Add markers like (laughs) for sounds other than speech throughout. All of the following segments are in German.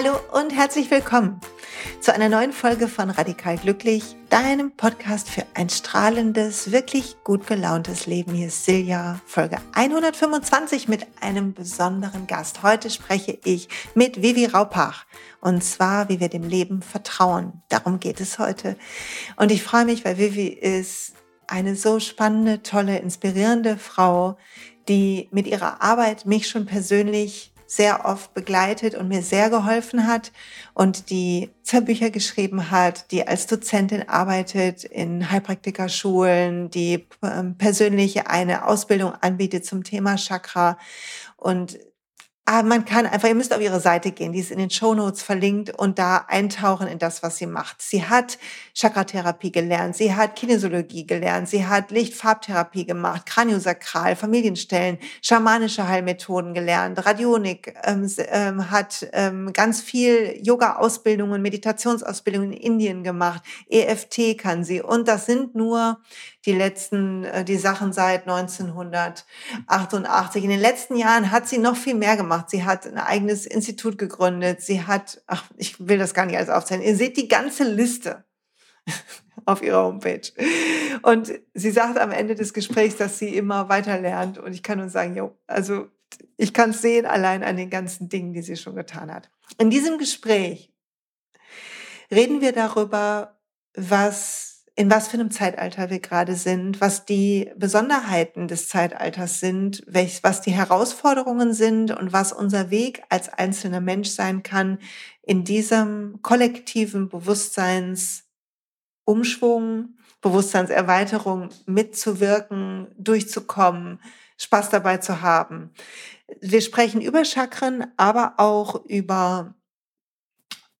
Hallo und herzlich willkommen zu einer neuen Folge von Radikal Glücklich, deinem Podcast für ein strahlendes, wirklich gut gelauntes Leben. Hier ist Silja, Folge 125 mit einem besonderen Gast. Heute spreche ich mit Vivi Raupach und zwar, wie wir dem Leben vertrauen. Darum geht es heute. Und ich freue mich, weil Vivi ist eine so spannende, tolle, inspirierende Frau, die mit ihrer Arbeit mich schon persönlich sehr oft begleitet und mir sehr geholfen hat und die Bücher geschrieben hat, die als Dozentin arbeitet in Heilpraktikerschulen, die ähm, persönlich eine Ausbildung anbietet zum Thema Chakra. Und aber ah, man kann einfach, ihr müsst auf ihre Seite gehen, die ist in den Show Notes verlinkt und da eintauchen in das, was sie macht. Sie hat Chakratherapie gelernt, sie hat Kinesiologie gelernt, sie hat Lichtfarbtherapie gemacht, Kraniosakral, Familienstellen, schamanische Heilmethoden gelernt, Radionik, ähm, ähm, hat ähm, ganz viel Yoga-Ausbildungen, Meditationsausbildungen in Indien gemacht, EFT kann sie und das sind nur die letzten, äh, die Sachen seit 1988. In den letzten Jahren hat sie noch viel mehr gemacht. Sie hat ein eigenes Institut gegründet. Sie hat, ach, ich will das gar nicht alles aufzählen. Ihr seht die ganze Liste (laughs) auf ihrer Homepage. Und sie sagt am Ende des Gesprächs, dass sie immer weiter lernt. Und ich kann nur sagen, jo, also ich kann es sehen allein an den ganzen Dingen, die sie schon getan hat. In diesem Gespräch reden wir darüber, was in was für einem Zeitalter wir gerade sind, was die Besonderheiten des Zeitalters sind, welch, was die Herausforderungen sind und was unser Weg als einzelner Mensch sein kann, in diesem kollektiven Bewusstseinsumschwung, Bewusstseinserweiterung mitzuwirken, durchzukommen, Spaß dabei zu haben. Wir sprechen über Chakren, aber auch über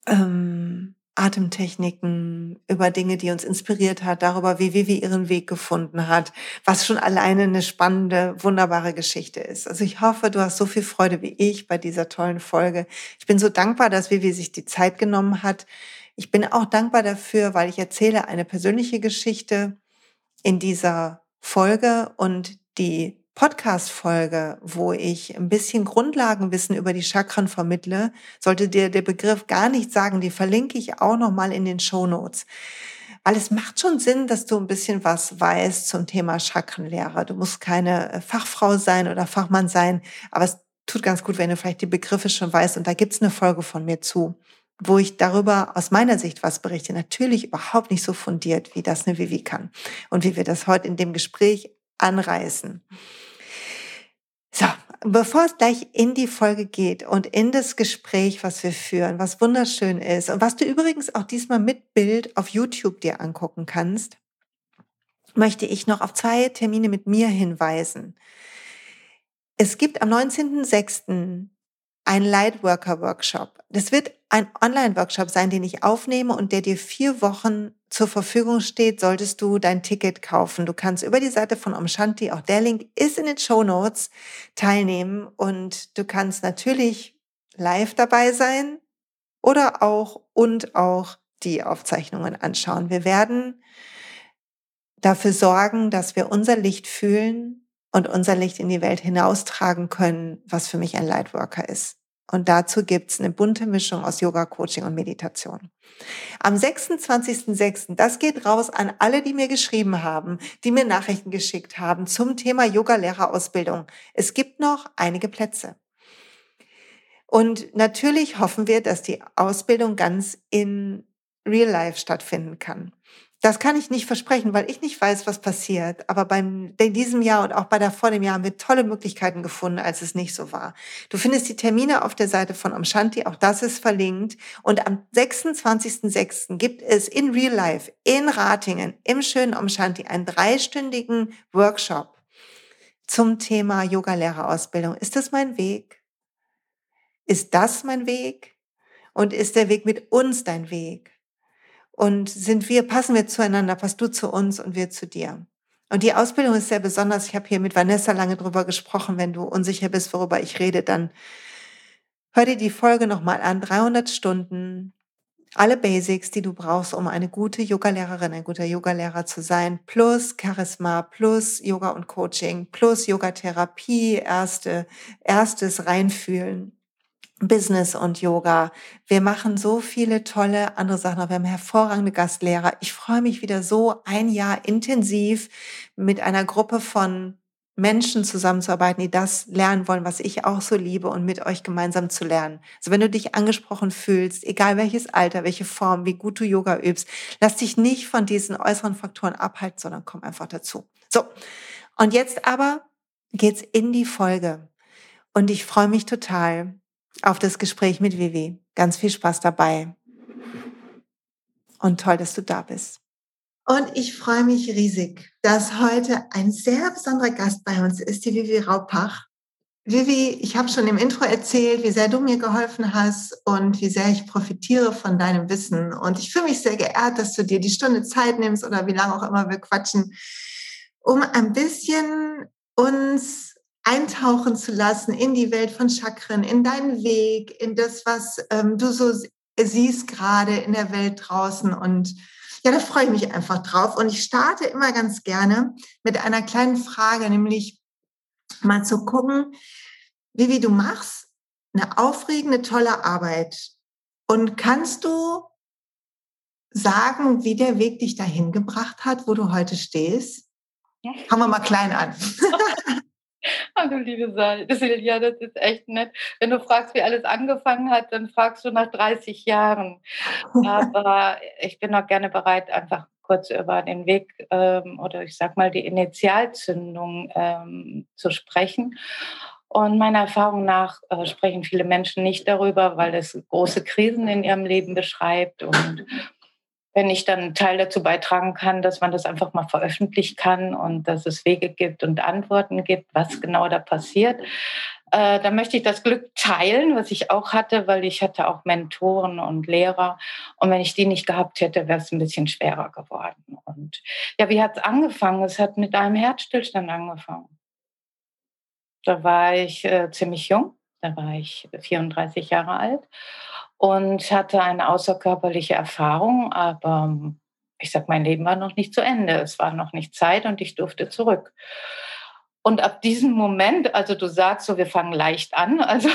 ähm, Atemtechniken, über Dinge, die uns inspiriert hat, darüber, wie Vivi ihren Weg gefunden hat, was schon alleine eine spannende, wunderbare Geschichte ist. Also ich hoffe, du hast so viel Freude wie ich bei dieser tollen Folge. Ich bin so dankbar, dass Vivi sich die Zeit genommen hat. Ich bin auch dankbar dafür, weil ich erzähle eine persönliche Geschichte in dieser Folge und die Podcast-Folge, wo ich ein bisschen Grundlagenwissen über die Chakren vermittle, sollte dir der Begriff gar nicht sagen. Die verlinke ich auch nochmal in den Show Notes. Weil es macht schon Sinn, dass du ein bisschen was weißt zum Thema Chakrenlehre. Du musst keine äh, Fachfrau sein oder Fachmann sein, aber es tut ganz gut, wenn du vielleicht die Begriffe schon weißt. Und da gibt's eine Folge von mir zu, wo ich darüber aus meiner Sicht was berichte. Natürlich überhaupt nicht so fundiert, wie das eine Vivi kann und wie wir das heute in dem Gespräch anreißen. So, bevor es gleich in die Folge geht und in das Gespräch, was wir führen, was wunderschön ist und was du übrigens auch diesmal mit Bild auf YouTube dir angucken kannst, möchte ich noch auf zwei Termine mit mir hinweisen. Es gibt am 19.06 ein Lightworker Workshop. Das wird ein Online-Workshop sein, den ich aufnehme und der dir vier Wochen zur Verfügung steht, solltest du dein Ticket kaufen. Du kannst über die Seite von Omshanti, auch der Link ist in den Show Notes, teilnehmen und du kannst natürlich live dabei sein oder auch und auch die Aufzeichnungen anschauen. Wir werden dafür sorgen, dass wir unser Licht fühlen und unser Licht in die Welt hinaustragen können, was für mich ein Lightworker ist. Und dazu gibt's eine bunte Mischung aus Yoga, Coaching und Meditation. Am 26.06., das geht raus an alle, die mir geschrieben haben, die mir Nachrichten geschickt haben zum Thema Yoga-Lehrerausbildung. Es gibt noch einige Plätze. Und natürlich hoffen wir, dass die Ausbildung ganz in Real Life stattfinden kann. Das kann ich nicht versprechen, weil ich nicht weiß, was passiert. Aber beim, in diesem Jahr und auch bei der vor dem Jahr haben wir tolle Möglichkeiten gefunden, als es nicht so war. Du findest die Termine auf der Seite von Amshanti, auch das ist verlinkt. Und am 26.06. gibt es in Real Life in Ratingen im schönen Amshanti einen dreistündigen Workshop zum Thema Yogalehrerausbildung. Ist das mein Weg? Ist das mein Weg? Und ist der Weg mit uns dein Weg? Und sind wir, passen wir zueinander, passt du zu uns und wir zu dir. Und die Ausbildung ist sehr besonders. Ich habe hier mit Vanessa lange drüber gesprochen. Wenn du unsicher bist, worüber ich rede, dann hör dir die Folge nochmal an. 300 Stunden, alle Basics, die du brauchst, um eine gute Yogalehrerin, ein guter Yogalehrer zu sein, plus Charisma, plus Yoga und Coaching, plus Yogatherapie, erste, erstes Reinfühlen Business und Yoga. Wir machen so viele tolle andere Sachen. Wir haben hervorragende Gastlehrer. Ich freue mich wieder so ein Jahr intensiv mit einer Gruppe von Menschen zusammenzuarbeiten, die das lernen wollen, was ich auch so liebe und mit euch gemeinsam zu lernen. Also wenn du dich angesprochen fühlst, egal welches Alter, welche Form, wie gut du Yoga übst, lass dich nicht von diesen äußeren Faktoren abhalten, sondern komm einfach dazu. So. Und jetzt aber geht's in die Folge. Und ich freue mich total auf das Gespräch mit Vivi. Ganz viel Spaß dabei. Und toll, dass du da bist. Und ich freue mich riesig, dass heute ein sehr besonderer Gast bei uns ist, die Vivi Raupach. Vivi, ich habe schon im Intro erzählt, wie sehr du mir geholfen hast und wie sehr ich profitiere von deinem Wissen. Und ich fühle mich sehr geehrt, dass du dir die Stunde Zeit nimmst oder wie lange auch immer wir quatschen, um ein bisschen uns eintauchen zu lassen in die Welt von Chakren, in deinen Weg, in das, was ähm, du so siehst gerade in der Welt draußen. Und ja, da freue ich mich einfach drauf. Und ich starte immer ganz gerne mit einer kleinen Frage, nämlich mal zu gucken, wie, wie du machst, eine aufregende, tolle Arbeit. Und kannst du sagen, wie der Weg dich dahin gebracht hat, wo du heute stehst? Ja. Fangen wir mal klein an. (laughs) Oh, du liebe (laughs) Silja, das ist echt nett. Wenn du fragst, wie alles angefangen hat, dann fragst du nach 30 Jahren. (laughs) Aber ich bin auch gerne bereit, einfach kurz über den Weg ähm, oder ich sag mal die Initialzündung ähm, zu sprechen. Und meiner Erfahrung nach äh, sprechen viele Menschen nicht darüber, weil es große Krisen in ihrem Leben beschreibt und wenn ich dann einen Teil dazu beitragen kann, dass man das einfach mal veröffentlichen kann und dass es Wege gibt und Antworten gibt, was genau da passiert. Äh, da möchte ich das Glück teilen, was ich auch hatte, weil ich hatte auch Mentoren und Lehrer. Und wenn ich die nicht gehabt hätte, wäre es ein bisschen schwerer geworden. Und ja, wie hat es angefangen? Es hat mit einem Herzstillstand angefangen. Da war ich äh, ziemlich jung, da war ich 34 Jahre alt und hatte eine außerkörperliche Erfahrung, aber ich sag, mein Leben war noch nicht zu Ende. Es war noch nicht Zeit und ich durfte zurück. Und ab diesem Moment, also du sagst so, wir fangen leicht an, also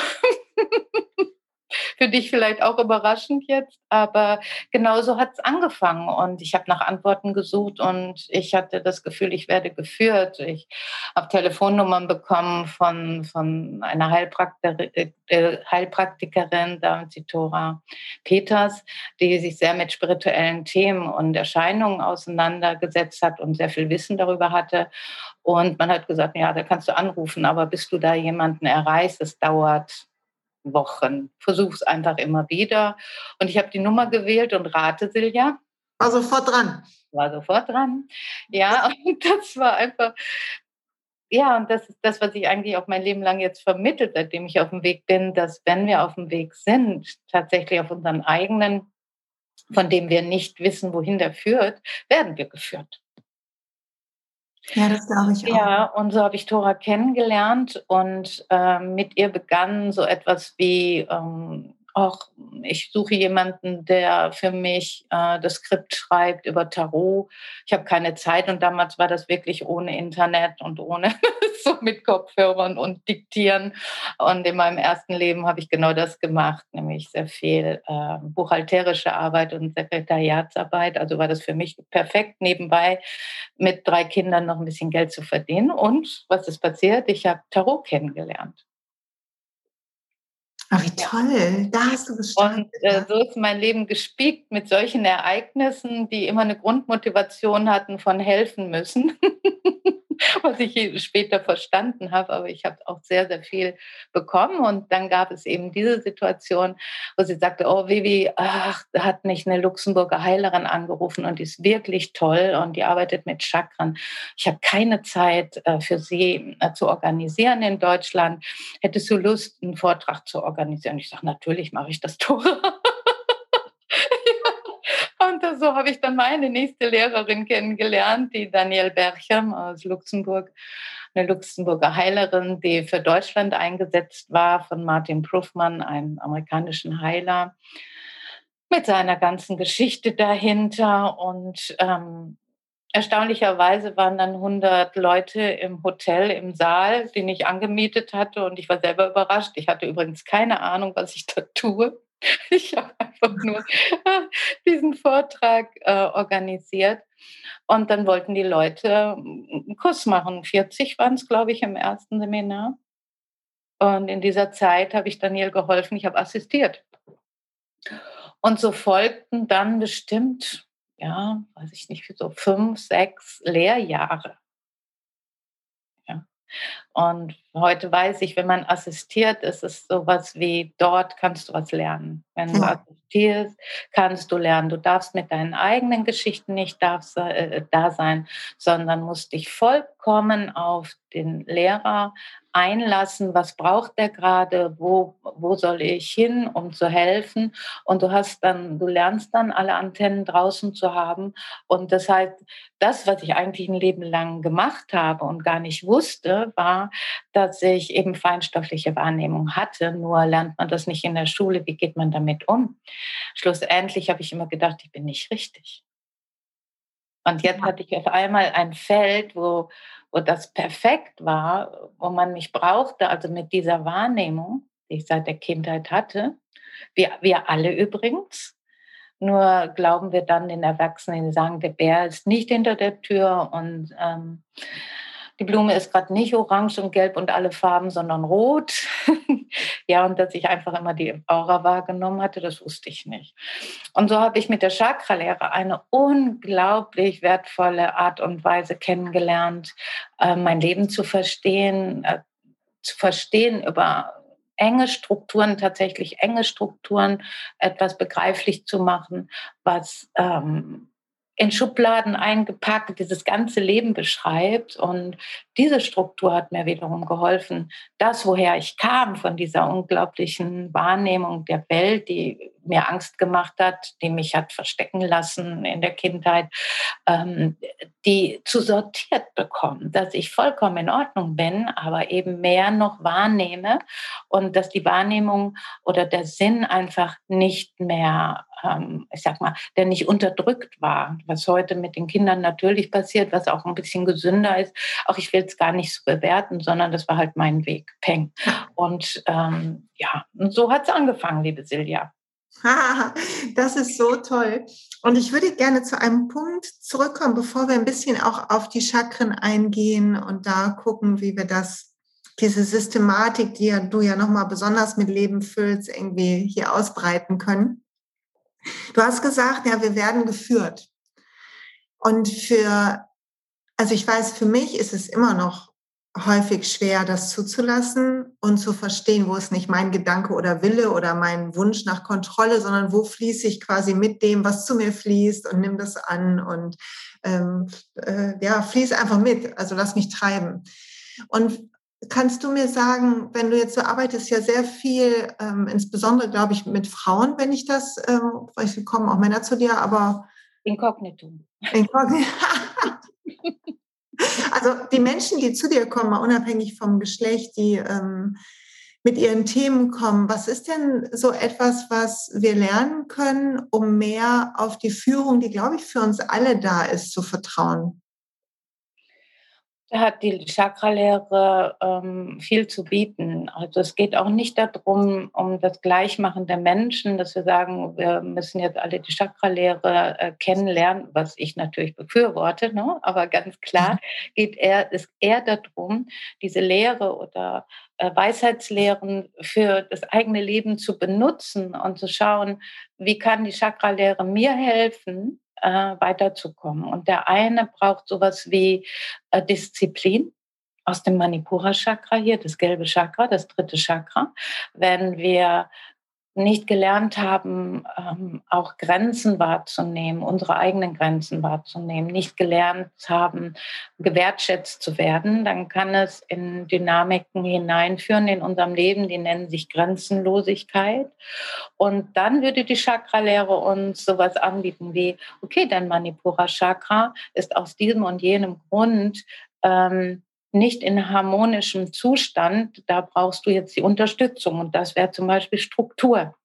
für dich vielleicht auch überraschend jetzt, aber genauso hat es angefangen und ich habe nach Antworten gesucht und ich hatte das Gefühl, ich werde geführt. Ich habe Telefonnummern bekommen von, von einer Heilpraktikerin, äh, Heilpraktikerin Tora Peters, die sich sehr mit spirituellen Themen und Erscheinungen auseinandergesetzt hat und sehr viel Wissen darüber hatte. Und man hat gesagt, ja, da kannst du anrufen, aber bis du da jemanden erreichst, es dauert Wochen. Versuche es einfach immer wieder. Und ich habe die Nummer gewählt und rate Silja. War sofort dran. War sofort dran. Ja, (laughs) und das war einfach, ja, und das ist das, was ich eigentlich auch mein Leben lang jetzt vermittelt, seitdem ich auf dem Weg bin, dass wenn wir auf dem Weg sind, tatsächlich auf unseren eigenen, von dem wir nicht wissen, wohin der führt, werden wir geführt. Ja, das glaube ich auch. Ja, und so habe ich Tora kennengelernt und äh, mit ihr begann so etwas wie ähm, auch ich suche jemanden, der für mich äh, das Skript schreibt über Tarot. Ich habe keine Zeit und damals war das wirklich ohne Internet und ohne (laughs) so mit Kopfhörern und Diktieren. Und in meinem ersten Leben habe ich genau das gemacht, nämlich sehr viel äh, buchhalterische Arbeit und Sekretariatsarbeit. Also war das für mich perfekt, nebenbei mit drei Kindern noch ein bisschen Geld zu verdienen. Und was ist passiert? Ich habe Tarot kennengelernt. Oh, wie toll, da hast du gestartet. Und äh, so ist mein Leben gespiegt mit solchen Ereignissen, die immer eine Grundmotivation hatten von helfen müssen. (laughs) was ich später verstanden habe, aber ich habe auch sehr, sehr viel bekommen. Und dann gab es eben diese Situation, wo sie sagte, oh Vivi, ach, hat nicht eine Luxemburger Heilerin angerufen und die ist wirklich toll und die arbeitet mit Chakren. Ich habe keine Zeit äh, für sie äh, zu organisieren in Deutschland. Hättest du Lust, einen Vortrag zu organisieren? Ich sage, natürlich mache ich das, (laughs) Tore. Und so habe ich dann meine nächste Lehrerin kennengelernt, die Danielle Berchem aus Luxemburg, eine Luxemburger Heilerin, die für Deutschland eingesetzt war, von Martin Prufmann, einem amerikanischen Heiler, mit seiner ganzen Geschichte dahinter. Und ähm, erstaunlicherweise waren dann 100 Leute im Hotel, im Saal, den ich angemietet hatte. Und ich war selber überrascht. Ich hatte übrigens keine Ahnung, was ich da tue. (laughs) Ich habe einfach nur diesen Vortrag äh, organisiert. Und dann wollten die Leute einen Kurs machen. 40 waren es, glaube ich, im ersten Seminar. Und in dieser Zeit habe ich Daniel geholfen. Ich habe assistiert. Und so folgten dann bestimmt ja, weiß ich nicht, so fünf, sechs Lehrjahre. Ja. Und heute weiß ich, wenn man assistiert, ist es sowas wie, dort kannst du was lernen. Wenn du assistierst, kannst du lernen. Du darfst mit deinen eigenen Geschichten nicht darfst, äh, da sein, sondern musst dich vollkommen auf den Lehrer einlassen, was braucht der gerade, wo, wo soll ich hin, um zu helfen. Und du hast dann, du lernst dann alle Antennen draußen zu haben. Und das heißt, das, was ich eigentlich ein Leben lang gemacht habe und gar nicht wusste, war, dass ich eben feinstoffliche Wahrnehmung hatte. Nur lernt man das nicht in der Schule. Wie geht man damit um? Schlussendlich habe ich immer gedacht, ich bin nicht richtig. Und jetzt hatte ich auf einmal ein Feld, wo, wo das perfekt war, wo man mich brauchte, also mit dieser Wahrnehmung, die ich seit der Kindheit hatte. Wir, wir alle übrigens. Nur glauben wir dann den Erwachsenen, die sagen, der Bär ist nicht hinter der Tür und ähm, die Blume ist gerade nicht orange und gelb und alle Farben, sondern rot. (laughs) ja, und dass ich einfach immer die Aura wahrgenommen hatte, das wusste ich nicht. Und so habe ich mit der Chakra-Lehre eine unglaublich wertvolle Art und Weise kennengelernt, äh, mein Leben zu verstehen, äh, zu verstehen über enge Strukturen, tatsächlich enge Strukturen, etwas begreiflich zu machen, was ähm, in Schubladen eingepackt, dieses ganze Leben beschreibt. Und diese Struktur hat mir wiederum geholfen, das, woher ich kam, von dieser unglaublichen Wahrnehmung der Welt, die mir Angst gemacht hat, die mich hat verstecken lassen in der Kindheit, ähm, die zu sortiert bekommen, dass ich vollkommen in Ordnung bin, aber eben mehr noch wahrnehme und dass die Wahrnehmung oder der Sinn einfach nicht mehr, ähm, ich sag mal, der nicht unterdrückt war, was heute mit den Kindern natürlich passiert, was auch ein bisschen gesünder ist. Auch ich will es gar nicht so bewerten, sondern das war halt mein Weg, Peng. Und ähm, ja, und so hat es angefangen, liebe Silja. (laughs) das ist so toll. Und ich würde gerne zu einem Punkt zurückkommen, bevor wir ein bisschen auch auf die Chakren eingehen und da gucken, wie wir das, diese Systematik, die ja du ja nochmal besonders mit Leben füllst, irgendwie hier ausbreiten können. Du hast gesagt, ja, wir werden geführt. Und für, also ich weiß, für mich ist es immer noch häufig schwer, das zuzulassen und zu verstehen, wo ist nicht mein Gedanke oder Wille oder mein Wunsch nach Kontrolle, sondern wo fließe ich quasi mit dem, was zu mir fließt und nimm das an und ähm, äh, ja, fließ einfach mit, also lass mich treiben. Und kannst du mir sagen, wenn du jetzt so arbeitest, ja sehr viel, ähm, insbesondere glaube ich mit Frauen, wenn ich das, ähm, vielleicht kommen auch Männer zu dir, aber Inkognito. Inkognito. Also die Menschen, die zu dir kommen, unabhängig vom Geschlecht, die ähm, mit ihren Themen kommen, was ist denn so etwas, was wir lernen können, um mehr auf die Führung, die, glaube ich, für uns alle da ist, zu vertrauen? Hat die Chakralehre ähm, viel zu bieten. Also es geht auch nicht darum, um das Gleichmachen der Menschen, dass wir sagen, wir müssen jetzt alle die Chakralehre äh, kennenlernen, was ich natürlich befürworte, ne? aber ganz klar mhm. geht er, ist eher darum, diese Lehre oder äh, Weisheitslehren für das eigene Leben zu benutzen und zu schauen, wie kann die Chakralehre mir helfen, äh, weiterzukommen. Und der eine braucht sowas wie äh, Disziplin aus dem Manipura-Chakra hier, das gelbe Chakra, das dritte Chakra. Wenn wir nicht gelernt haben, ähm, auch Grenzen wahrzunehmen, unsere eigenen Grenzen wahrzunehmen, nicht gelernt haben, gewertschätzt zu werden, dann kann es in Dynamiken hineinführen in unserem Leben, die nennen sich Grenzenlosigkeit. Und dann würde die Chakralehre uns sowas anbieten wie, okay, dein Manipura-Chakra ist aus diesem und jenem Grund ähm, nicht in harmonischem Zustand, da brauchst du jetzt die Unterstützung. Und das wäre zum Beispiel Struktur.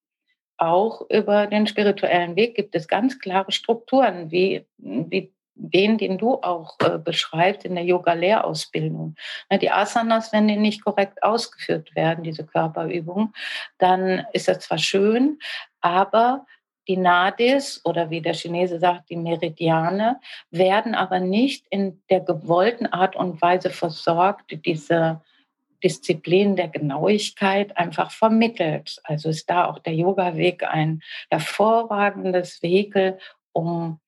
Auch über den spirituellen Weg gibt es ganz klare Strukturen, wie, wie den, den du auch äh, beschreibst in der Yoga-Lehrausbildung. Die Asanas, wenn die nicht korrekt ausgeführt werden, diese Körperübungen, dann ist das zwar schön, aber die Nadis oder wie der Chinese sagt, die Meridiane werden aber nicht in der gewollten Art und Weise versorgt, diese Disziplin der Genauigkeit einfach vermittelt. Also ist da auch der Yoga-Weg ein hervorragendes Vehikel, um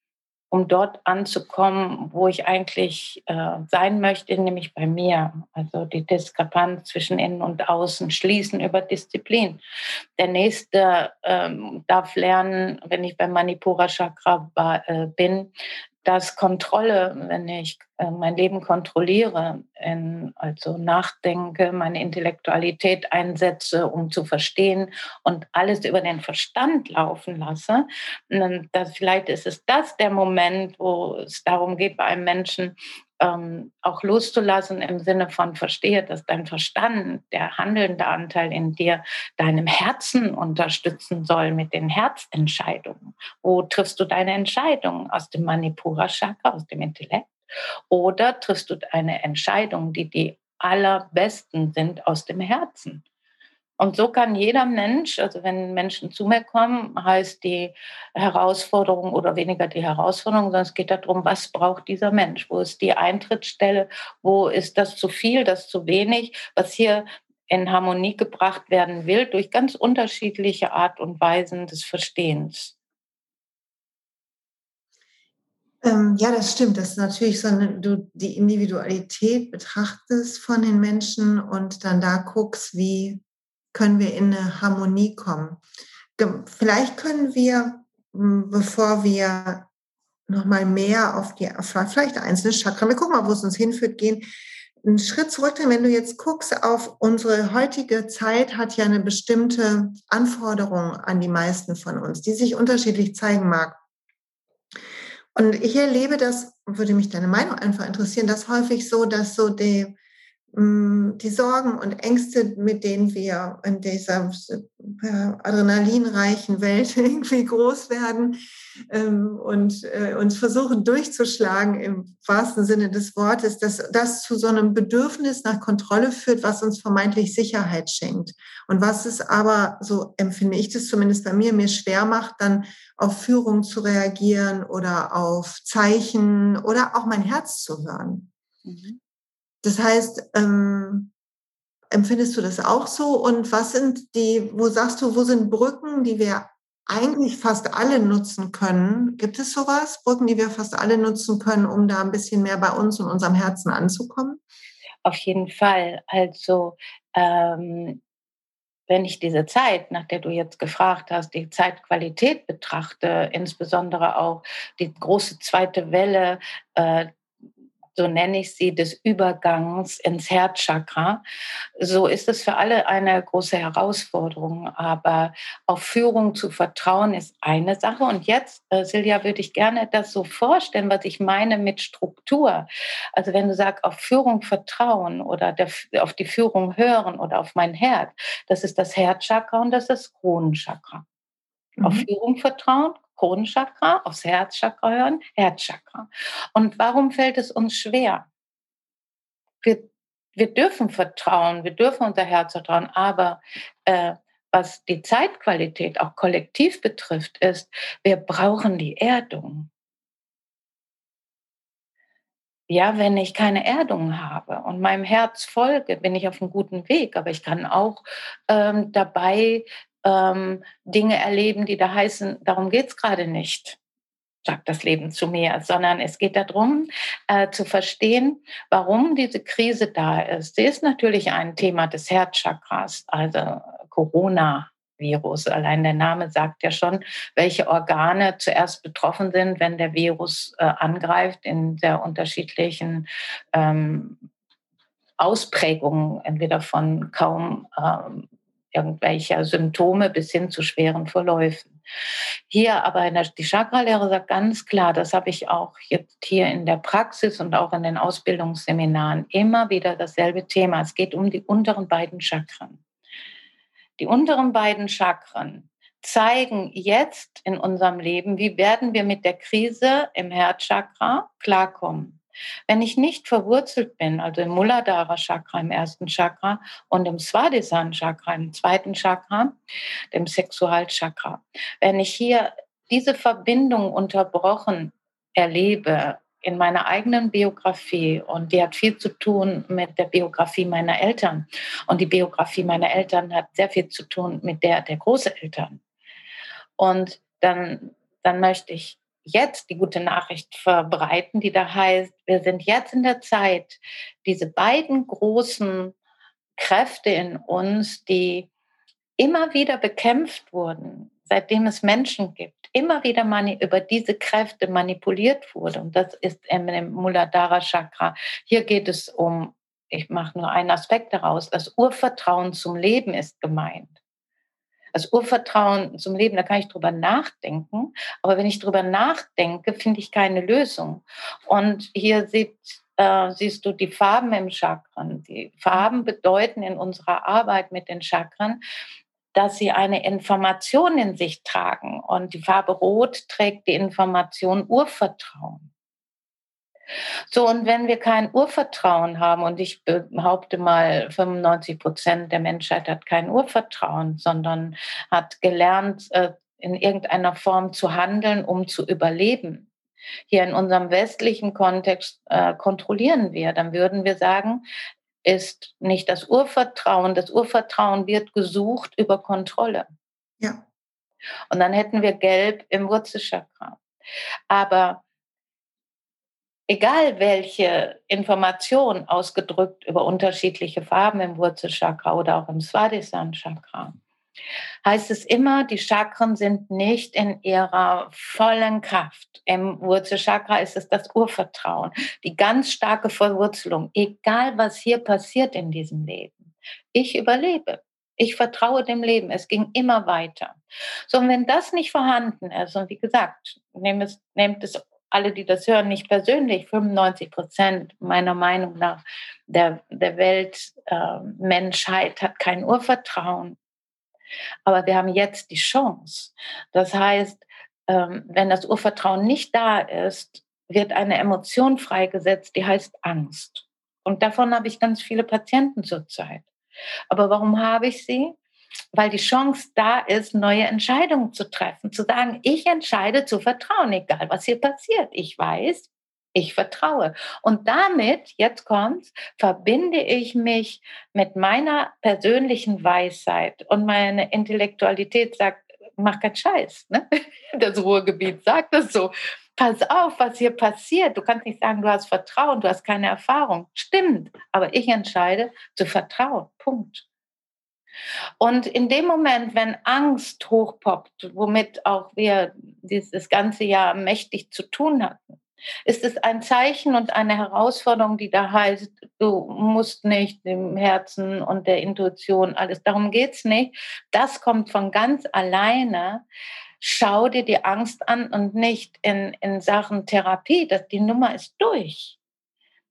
um dort anzukommen, wo ich eigentlich äh, sein möchte, nämlich bei mir. Also die Diskrepanz zwischen Innen und Außen schließen über Disziplin. Der nächste ähm, darf lernen, wenn ich beim Manipura Chakra äh, bin, dass Kontrolle, wenn ich äh, mein Leben kontrolliere, in, also nachdenke, meine Intellektualität einsetze, um zu verstehen und alles über den Verstand laufen lasse, dass vielleicht ist es das der Moment, wo es darum geht, bei einem Menschen ähm, auch loszulassen im Sinne von verstehe, dass dein Verstand, der handelnde Anteil in dir, deinem Herzen unterstützen soll mit den Herzentscheidungen. Wo triffst du deine Entscheidungen? Aus dem Manipura Chakra, aus dem Intellekt? Oder triffst du eine Entscheidung, die die allerbesten sind aus dem Herzen? Und so kann jeder Mensch, also wenn Menschen zu mir kommen, heißt die Herausforderung oder weniger die Herausforderung, sondern es geht darum, was braucht dieser Mensch? Wo ist die Eintrittsstelle? Wo ist das zu viel, das zu wenig? Was hier in Harmonie gebracht werden will durch ganz unterschiedliche Art und Weisen des Verstehens. Ähm, ja, das stimmt. Das ist natürlich so, eine, du die Individualität betrachtest von den Menschen und dann da guckst, wie können wir in eine Harmonie kommen. Vielleicht können wir, hm, bevor wir nochmal mehr auf die, vielleicht einzelne Chakren, wir gucken mal, wo es uns hinführt, gehen, einen Schritt zurück, denn wenn du jetzt guckst auf unsere heutige Zeit, hat ja eine bestimmte Anforderung an die meisten von uns, die sich unterschiedlich zeigen mag. Und ich erlebe das, würde mich deine Meinung einfach interessieren, das häufig so, dass so die, die Sorgen und Ängste, mit denen wir in dieser adrenalinreichen Welt (laughs) irgendwie groß werden ähm, und äh, uns versuchen durchzuschlagen im wahrsten Sinne des Wortes, dass das zu so einem Bedürfnis nach Kontrolle führt, was uns vermeintlich Sicherheit schenkt. Und was es aber, so empfinde ich das zumindest bei mir, mir schwer macht, dann auf Führung zu reagieren oder auf Zeichen oder auch mein Herz zu hören. Mhm. Das heißt, ähm, empfindest du das auch so? Und was sind die, wo sagst du, wo sind Brücken, die wir eigentlich fast alle nutzen können? Gibt es sowas? Brücken, die wir fast alle nutzen können, um da ein bisschen mehr bei uns und unserem Herzen anzukommen? Auf jeden Fall. Also ähm, wenn ich diese Zeit, nach der du jetzt gefragt hast, die Zeitqualität betrachte, insbesondere auch die große zweite Welle, äh, so nenne ich sie, des Übergangs ins Herzchakra. So ist es für alle eine große Herausforderung. Aber auf Führung zu vertrauen ist eine Sache. Und jetzt, äh, Silja, würde ich gerne das so vorstellen, was ich meine mit Struktur. Also wenn du sagst, auf Führung vertrauen oder der, auf die Führung hören oder auf mein Herz, das ist das Herzchakra und das ist das Kronenchakra. Mhm. Auf Führung vertrauen, Kronenchakra, aufs Herzchakra hören, Herzchakra. Und warum fällt es uns schwer? Wir, wir dürfen vertrauen, wir dürfen unser Herz vertrauen, aber äh, was die Zeitqualität auch kollektiv betrifft, ist, wir brauchen die Erdung. Ja, wenn ich keine Erdung habe und meinem Herz folge, bin ich auf einem guten Weg. Aber ich kann auch ähm, dabei ähm, Dinge erleben, die da heißen, darum geht es gerade nicht, sagt das Leben zu mir, sondern es geht darum, äh, zu verstehen, warum diese Krise da ist. Sie ist natürlich ein Thema des Herzchakras, also Corona. Virus. Allein der Name sagt ja schon, welche Organe zuerst betroffen sind, wenn der Virus äh, angreift in sehr unterschiedlichen ähm, Ausprägungen, entweder von kaum ähm, irgendwelcher Symptome bis hin zu schweren Verläufen. Hier aber in der, die Chakralehre sagt ganz klar, das habe ich auch jetzt hier in der Praxis und auch in den Ausbildungsseminaren immer wieder dasselbe Thema. Es geht um die unteren beiden Chakren. Die unteren beiden Chakren zeigen jetzt in unserem Leben, wie werden wir mit der Krise im Herzchakra klarkommen. Wenn ich nicht verwurzelt bin, also im Muladhara Chakra, im ersten Chakra und im Svadhisthana Chakra, im zweiten Chakra, dem Sexualchakra, wenn ich hier diese Verbindung unterbrochen erlebe in meiner eigenen Biografie und die hat viel zu tun mit der Biografie meiner Eltern und die Biografie meiner Eltern hat sehr viel zu tun mit der der Großeltern. Und dann, dann möchte ich jetzt die gute Nachricht verbreiten, die da heißt, wir sind jetzt in der Zeit, diese beiden großen Kräfte in uns, die immer wieder bekämpft wurden, seitdem es Menschen gibt, immer wieder über diese Kräfte manipuliert wurde. Und das ist im Muladhara Chakra. Hier geht es um, ich mache nur einen Aspekt daraus, das Urvertrauen zum Leben ist gemeint. Das Urvertrauen zum Leben, da kann ich drüber nachdenken. Aber wenn ich drüber nachdenke, finde ich keine Lösung. Und hier sieht, äh, siehst du die Farben im Chakren. Die Farben bedeuten in unserer Arbeit mit den Chakren, dass sie eine Information in sich tragen. Und die Farbe Rot trägt die Information Urvertrauen. So, und wenn wir kein Urvertrauen haben, und ich behaupte mal, 95 Prozent der Menschheit hat kein Urvertrauen, sondern hat gelernt, äh, in irgendeiner Form zu handeln, um zu überleben. Hier in unserem westlichen Kontext äh, kontrollieren wir, dann würden wir sagen, ist nicht das Urvertrauen. Das Urvertrauen wird gesucht über Kontrolle. Ja. Und dann hätten wir Gelb im Wurzelchakra. Aber egal welche Information ausgedrückt über unterschiedliche Farben im Wurzelchakra oder auch im Svadhisthana-Chakra, heißt es immer, die Chakren sind nicht in ihrer vollen Kraft. Im Wurzelchakra ist es das Urvertrauen, die ganz starke Verwurzelung, egal was hier passiert in diesem Leben. Ich überlebe. Ich vertraue dem Leben. Es ging immer weiter. So, und wenn das nicht vorhanden ist, und wie gesagt, nehmt es, nehmt es alle, die das hören, nicht persönlich, 95 Prozent meiner Meinung nach der, der Weltmenschheit äh, hat kein Urvertrauen. Aber wir haben jetzt die Chance. Das heißt, ähm, wenn das Urvertrauen nicht da ist, wird eine Emotion freigesetzt, die heißt Angst. Und davon habe ich ganz viele Patienten zurzeit. Aber warum habe ich sie? Weil die Chance da ist, neue Entscheidungen zu treffen, zu sagen, ich entscheide zu vertrauen, egal was hier passiert. Ich weiß, ich vertraue. Und damit, jetzt kommt's, verbinde ich mich mit meiner persönlichen Weisheit und meine Intellektualität sagt, mach keinen Scheiß. Ne? (laughs) Das Ruhrgebiet sagt es so. Pass auf, was hier passiert. Du kannst nicht sagen, du hast Vertrauen, du hast keine Erfahrung. Stimmt, aber ich entscheide zu vertrauen. Punkt. Und in dem Moment, wenn Angst hochpoppt, womit auch wir dieses ganze Jahr mächtig zu tun hatten, ist es ein Zeichen und eine Herausforderung, die da heißt, du musst nicht dem Herzen und der Intuition alles, darum geht es nicht. Das kommt von ganz alleine. Schau dir die Angst an und nicht in, in Sachen Therapie. Das, die Nummer ist durch.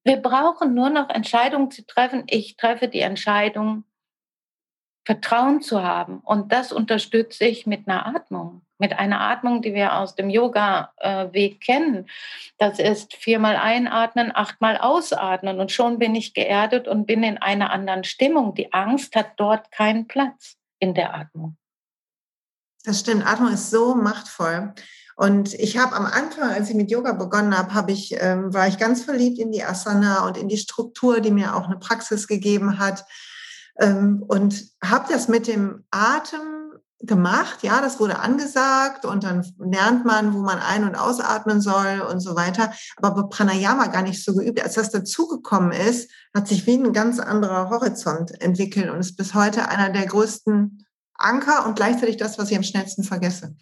Wir brauchen nur noch Entscheidungen zu treffen. Ich treffe die Entscheidung, Vertrauen zu haben. Und das unterstütze ich mit einer Atmung mit einer Atmung, die wir aus dem Yoga-Weg kennen. Das ist viermal einatmen, achtmal ausatmen und schon bin ich geerdet und bin in einer anderen Stimmung. Die Angst hat dort keinen Platz in der Atmung. Das stimmt, Atmung ist so machtvoll. Und ich habe am Anfang, als ich mit Yoga begonnen habe, hab ich, ähm, war ich ganz verliebt in die Asana und in die Struktur, die mir auch eine Praxis gegeben hat. Ähm, und habe das mit dem Atem gemacht, ja, das wurde angesagt und dann lernt man, wo man ein- und ausatmen soll und so weiter. Aber Pranayama gar nicht so geübt. Als das dazugekommen ist, hat sich wie ein ganz anderer Horizont entwickelt und ist bis heute einer der größten Anker und gleichzeitig das, was ich am schnellsten vergesse.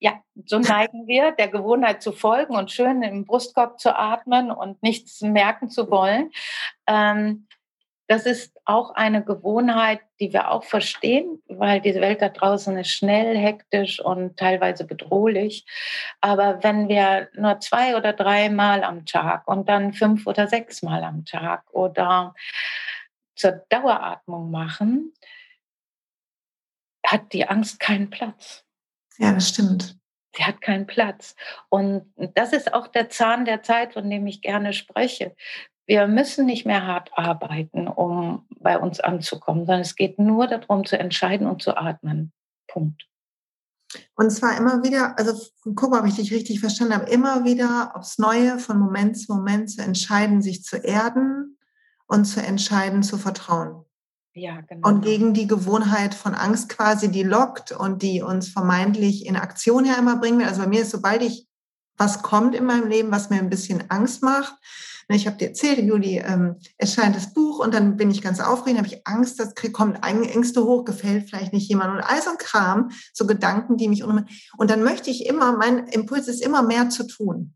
Ja, so neigen wir der Gewohnheit zu folgen und schön im Brustkorb zu atmen und nichts merken zu wollen. Ähm, das ist auch eine Gewohnheit, die wir auch verstehen, weil diese Welt da draußen ist schnell, hektisch und teilweise bedrohlich. Aber wenn wir nur zwei oder dreimal am Tag und dann fünf oder sechs Mal am Tag oder zur Daueratmung machen, hat die Angst keinen Platz. Ja, das stimmt. Sie hat keinen Platz. Und das ist auch der Zahn der Zeit, von dem ich gerne spreche. Wir müssen nicht mehr hart arbeiten, um bei uns anzukommen, sondern es geht nur darum zu entscheiden und zu atmen. Punkt. Und zwar immer wieder, also guck mal, ob ich dich richtig verstanden habe, immer wieder aufs Neue von Moment zu Moment zu entscheiden, sich zu erden und zu entscheiden, zu vertrauen. Ja, genau. Und gegen die Gewohnheit von Angst quasi, die lockt und die uns vermeintlich in Aktion ja immer bringen will. Also bei mir ist, sobald ich was kommt in meinem Leben, was mir ein bisschen Angst macht, ich habe dir erzählt, Juli ähm, erscheint das Buch und dann bin ich ganz aufgeregt, habe ich Angst, das kommt Ängste hoch, gefällt vielleicht nicht jemand und all so ein Kram, so Gedanken, die mich und dann möchte ich immer, mein Impuls ist immer mehr zu tun.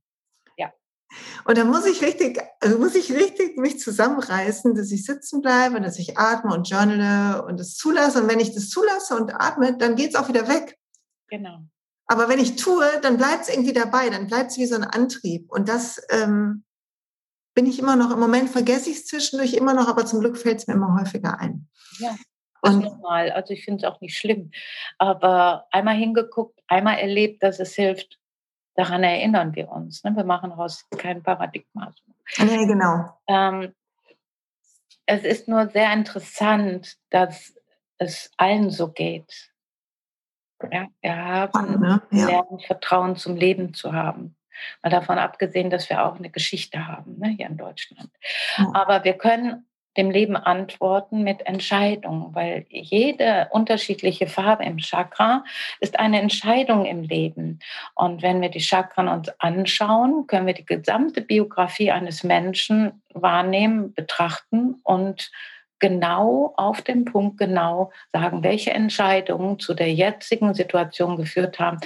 Und dann muss ich richtig, also muss ich richtig mich zusammenreißen, dass ich sitzen bleibe, dass ich atme und journale und das zulasse. Und wenn ich das zulasse und atme, dann geht es auch wieder weg. Genau. Aber wenn ich tue, dann bleibt es irgendwie dabei, dann bleibt es wie so ein Antrieb. Und das ähm, bin ich immer noch, im Moment vergesse ich es zwischendurch immer noch, aber zum Glück fällt es mir immer häufiger ein. Ja. Ist normal. Also ich finde es auch nicht schlimm. Aber einmal hingeguckt, einmal erlebt, dass es hilft, daran erinnern wir uns. Ne? Wir machen daraus kein Paradigma. Ja, genau. Ähm, es ist nur sehr interessant, dass es allen so geht. Ja, wir haben ne? ja. lernen, Vertrauen zum Leben zu haben. Mal davon abgesehen, dass wir auch eine Geschichte haben ne, hier in Deutschland. Ja. Aber wir können dem Leben antworten mit Entscheidungen, weil jede unterschiedliche Farbe im Chakra ist eine Entscheidung im Leben. Und wenn wir die Chakren uns anschauen, können wir die gesamte Biografie eines Menschen wahrnehmen, betrachten und genau auf den Punkt genau sagen, welche Entscheidungen zu der jetzigen Situation geführt haben,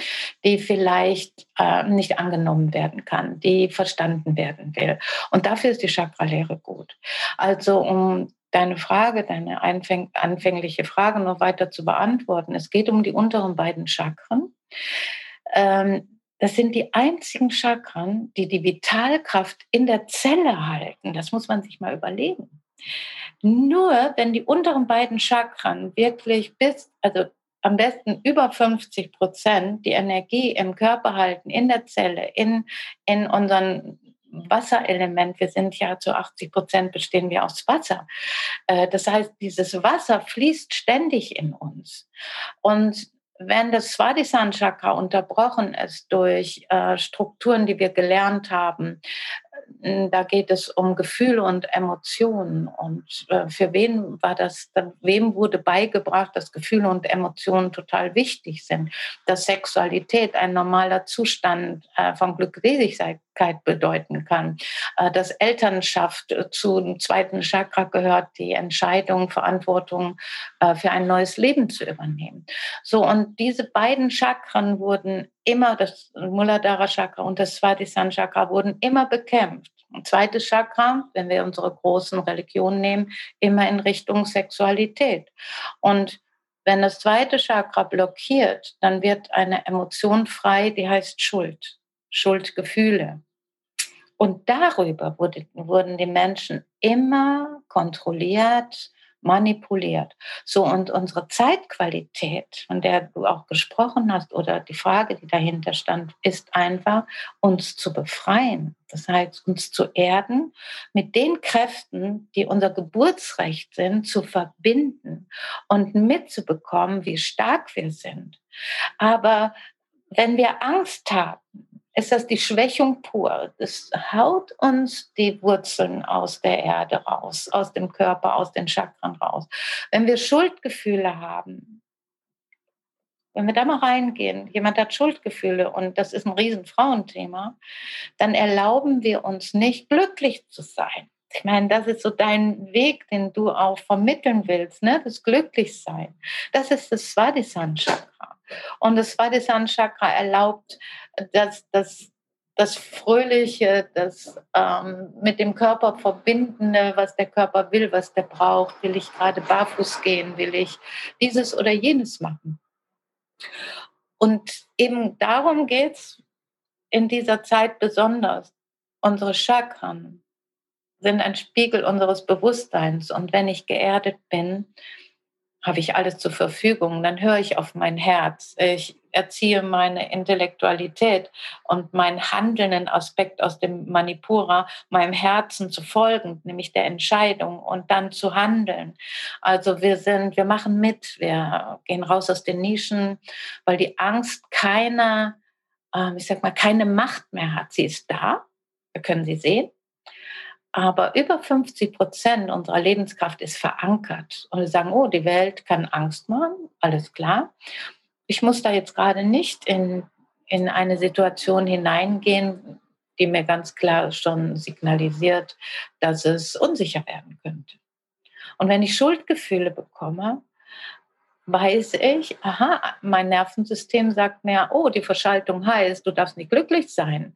die vielleicht äh, nicht angenommen werden kann, die verstanden werden will. Und dafür ist die Chakralehre gut. Also um deine Frage, deine anfängliche Frage noch weiter zu beantworten. Es geht um die unteren beiden Chakren. Ähm, das sind die einzigen Chakren, die die Vitalkraft in der Zelle halten. Das muss man sich mal überlegen. Nur wenn die unteren beiden Chakren wirklich bis, also am besten über 50 Prozent die Energie im Körper halten, in der Zelle, in, in unseren Wasserelement. Wir sind ja zu 80 Prozent bestehen wir aus Wasser. Äh, das heißt, dieses Wasser fließt ständig in uns. Und wenn das Svadhisthana-Chakra unterbrochen ist durch äh, Strukturen, die wir gelernt haben, da geht es um Gefühle und Emotionen. Und äh, für wen war das, wem wurde beigebracht, dass Gefühle und Emotionen total wichtig sind, dass Sexualität ein normaler Zustand äh, von Glückseligkeit bedeuten kann, äh, dass Elternschaft zum zweiten Chakra gehört, die Entscheidung, Verantwortung für ein neues Leben zu übernehmen. So, und diese beiden Chakren wurden immer, das Muladhara Chakra und das Svadhisthana Chakra wurden immer bekämpft. Ein zweites Chakra, wenn wir unsere großen Religionen nehmen, immer in Richtung Sexualität. Und wenn das zweite Chakra blockiert, dann wird eine Emotion frei, die heißt Schuld, Schuldgefühle. Und darüber wurde, wurden die Menschen immer kontrolliert, manipuliert. So, und unsere Zeitqualität, von der du auch gesprochen hast, oder die Frage, die dahinter stand, ist einfach, uns zu befreien. Das heißt, uns zu erden, mit den Kräften, die unser Geburtsrecht sind, zu verbinden und mitzubekommen, wie stark wir sind. Aber wenn wir Angst haben, ist das die Schwächung pur. Das haut uns die Wurzeln aus der Erde raus, aus dem Körper, aus den Chakren raus. Wenn wir Schuldgefühle haben, wenn wir da mal reingehen, jemand hat Schuldgefühle und das ist ein riesen Frauenthema, dann erlauben wir uns nicht glücklich zu sein. Ich meine, das ist so dein Weg, den du auch vermitteln willst, ne? das Glücklichsein. Das ist das Svadhisthana-Chakra. Und das Svadhisthana-Chakra erlaubt, dass das das Fröhliche, das ähm, mit dem Körper verbindende, was der Körper will, was der braucht. Will ich gerade barfuß gehen? Will ich dieses oder jenes machen? Und eben darum geht es in dieser Zeit besonders. Unsere Chakren, sind ein Spiegel unseres Bewusstseins. Und wenn ich geerdet bin, habe ich alles zur Verfügung. Dann höre ich auf mein Herz. Ich erziehe meine Intellektualität und meinen handelnden Aspekt aus dem Manipura, meinem Herzen zu folgen, nämlich der Entscheidung und dann zu handeln. Also wir sind, wir machen mit, wir gehen raus aus den Nischen, weil die Angst keine, ähm, ich sag mal, keine Macht mehr hat. Sie ist da, wir können sie sehen, aber über 50 Prozent unserer Lebenskraft ist verankert. Und wir sagen, oh, die Welt kann Angst machen, alles klar. Ich muss da jetzt gerade nicht in, in eine Situation hineingehen, die mir ganz klar schon signalisiert, dass es unsicher werden könnte. Und wenn ich Schuldgefühle bekomme, weiß ich, aha, mein Nervensystem sagt mir, oh, die Verschaltung heißt, du darfst nicht glücklich sein.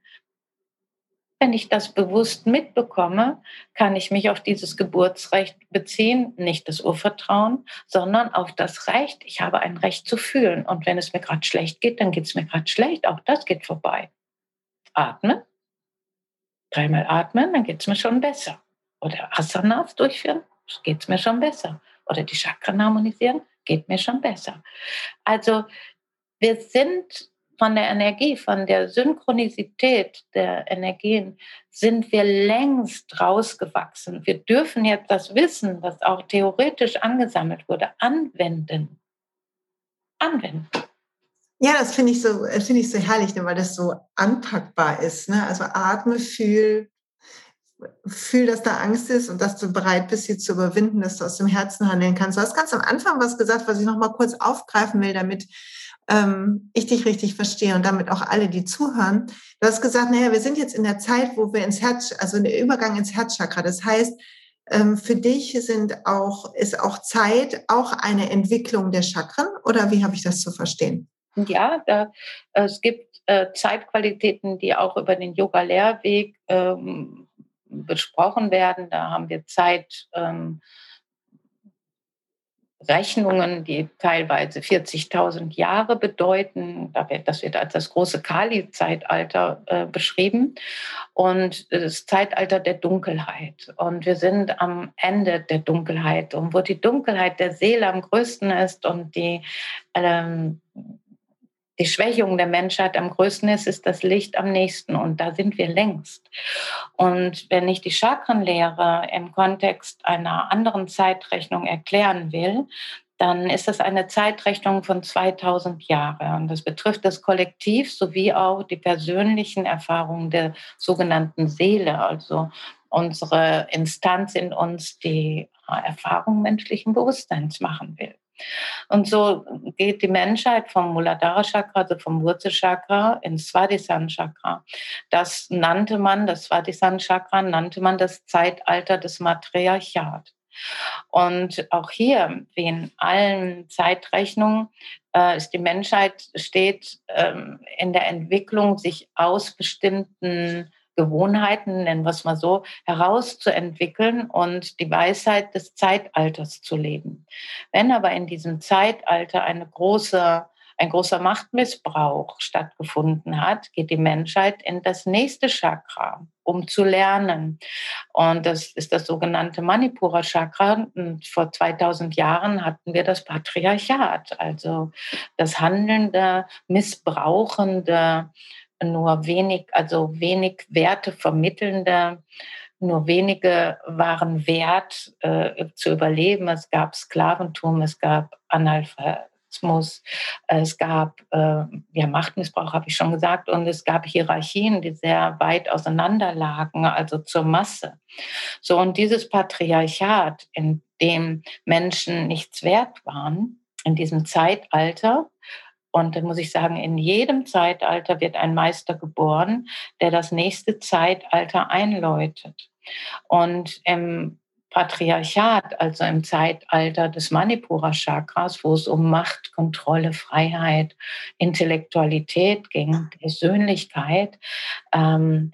Wenn ich das bewusst mitbekomme, kann ich mich auf dieses Geburtsrecht beziehen, nicht das Urvertrauen, sondern auf das Recht. Ich habe ein Recht zu fühlen. Und wenn es mir gerade schlecht geht, dann geht es mir gerade schlecht. Auch das geht vorbei. Atmen. Dreimal atmen, dann geht es mir schon besser. Oder Asanas durchführen, geht es mir schon besser. Oder die Chakren harmonisieren, geht mir schon besser. Also wir sind von der Energie, von der Synchronisität der Energien sind wir längst rausgewachsen. Wir dürfen jetzt das Wissen, was auch theoretisch angesammelt wurde, anwenden. Anwenden. Ja, das finde ich so, finde ich so herrlich, ne, weil das so anpackbar ist. Ne? Also atme, fühl, fühl, dass da Angst ist und dass du bereit bist, sie zu überwinden, dass du aus dem Herzen handeln kannst. Du hast ganz am Anfang was gesagt, was ich noch mal kurz aufgreifen will, damit ähm, ich dich richtig verstehe und damit auch alle, die zuhören. Du hast gesagt, naja, wir sind jetzt in der Zeit, wo wir ins Herz, also der Übergang ins Herzchakra. Das heißt, ähm, für dich sind auch, ist auch Zeit auch eine Entwicklung der Chakren oder wie habe ich das zu verstehen? Ja, da, es gibt äh, Zeitqualitäten, die auch über den Yoga-Lehrweg ähm, besprochen werden. Da haben wir Zeit, ähm, Rechnungen, die teilweise 40.000 Jahre bedeuten. Das wird als das große Kali-Zeitalter äh, beschrieben und das Zeitalter der Dunkelheit. Und wir sind am Ende der Dunkelheit. Und wo die Dunkelheit der Seele am größten ist und die ähm, die Schwächung der Menschheit am größten ist, ist das Licht am nächsten und da sind wir längst. Und wenn ich die Chakrenlehre im Kontext einer anderen Zeitrechnung erklären will, dann ist das eine Zeitrechnung von 2000 Jahren. Und das betrifft das Kollektiv sowie auch die persönlichen Erfahrungen der sogenannten Seele, also unsere Instanz in uns, die Erfahrung menschlichen Bewusstseins machen will. Und so geht die Menschheit vom Muladhara Chakra, also vom Wurzelchakra, ins Svadhisthana Chakra. Das nannte man, das Svadhisthana Chakra nannte man das Zeitalter des Matriarchat. Und auch hier, wie in allen Zeitrechnungen, äh, ist die Menschheit steht ähm, in der Entwicklung, sich aus bestimmten Gewohnheiten, nennen wir es mal so, herauszuentwickeln und die Weisheit des Zeitalters zu leben. Wenn aber in diesem Zeitalter eine große, ein großer Machtmissbrauch stattgefunden hat, geht die Menschheit in das nächste Chakra, um zu lernen. Und das ist das sogenannte Manipura Chakra. Und vor 2000 Jahren hatten wir das Patriarchat, also das handelnde, missbrauchende, nur wenig, also wenig Werte vermittelnde, nur wenige waren wert äh, zu überleben. Es gab Sklaventum, es gab Analphabetismus, es gab äh, ja, Machtmissbrauch, habe ich schon gesagt, und es gab Hierarchien, die sehr weit auseinander lagen, also zur Masse. So, und dieses Patriarchat, in dem Menschen nichts wert waren, in diesem Zeitalter, und dann muss ich sagen, in jedem Zeitalter wird ein Meister geboren, der das nächste Zeitalter einläutet. Und im Patriarchat, also im Zeitalter des Manipura Chakras, wo es um Macht, Kontrolle, Freiheit, Intellektualität ging, Persönlichkeit, ähm,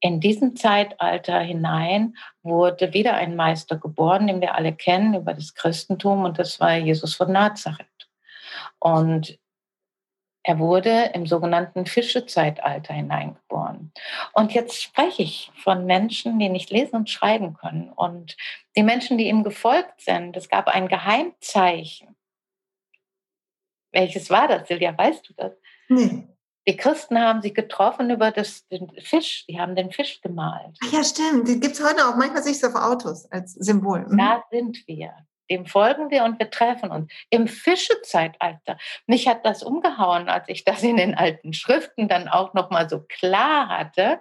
in diesem Zeitalter hinein wurde wieder ein Meister geboren, den wir alle kennen über das Christentum, und das war Jesus von Nazareth. Und er wurde im sogenannten Fischezeitalter hineingeboren. Und jetzt spreche ich von Menschen, die nicht lesen und schreiben können. Und die Menschen, die ihm gefolgt sind, es gab ein Geheimzeichen. Welches war das, Silja? Weißt du das? Nee. Die Christen haben sich getroffen über das, den Fisch. Die haben den Fisch gemalt. Ach ja, stimmt. Die gibt es heute auch. Manchmal sehe ich es auf Autos als Symbol. Mhm. Da sind wir. Dem folgen wir und wir treffen uns. Im Fischezeitalter. Mich hat das umgehauen, als ich das in den alten Schriften dann auch nochmal so klar hatte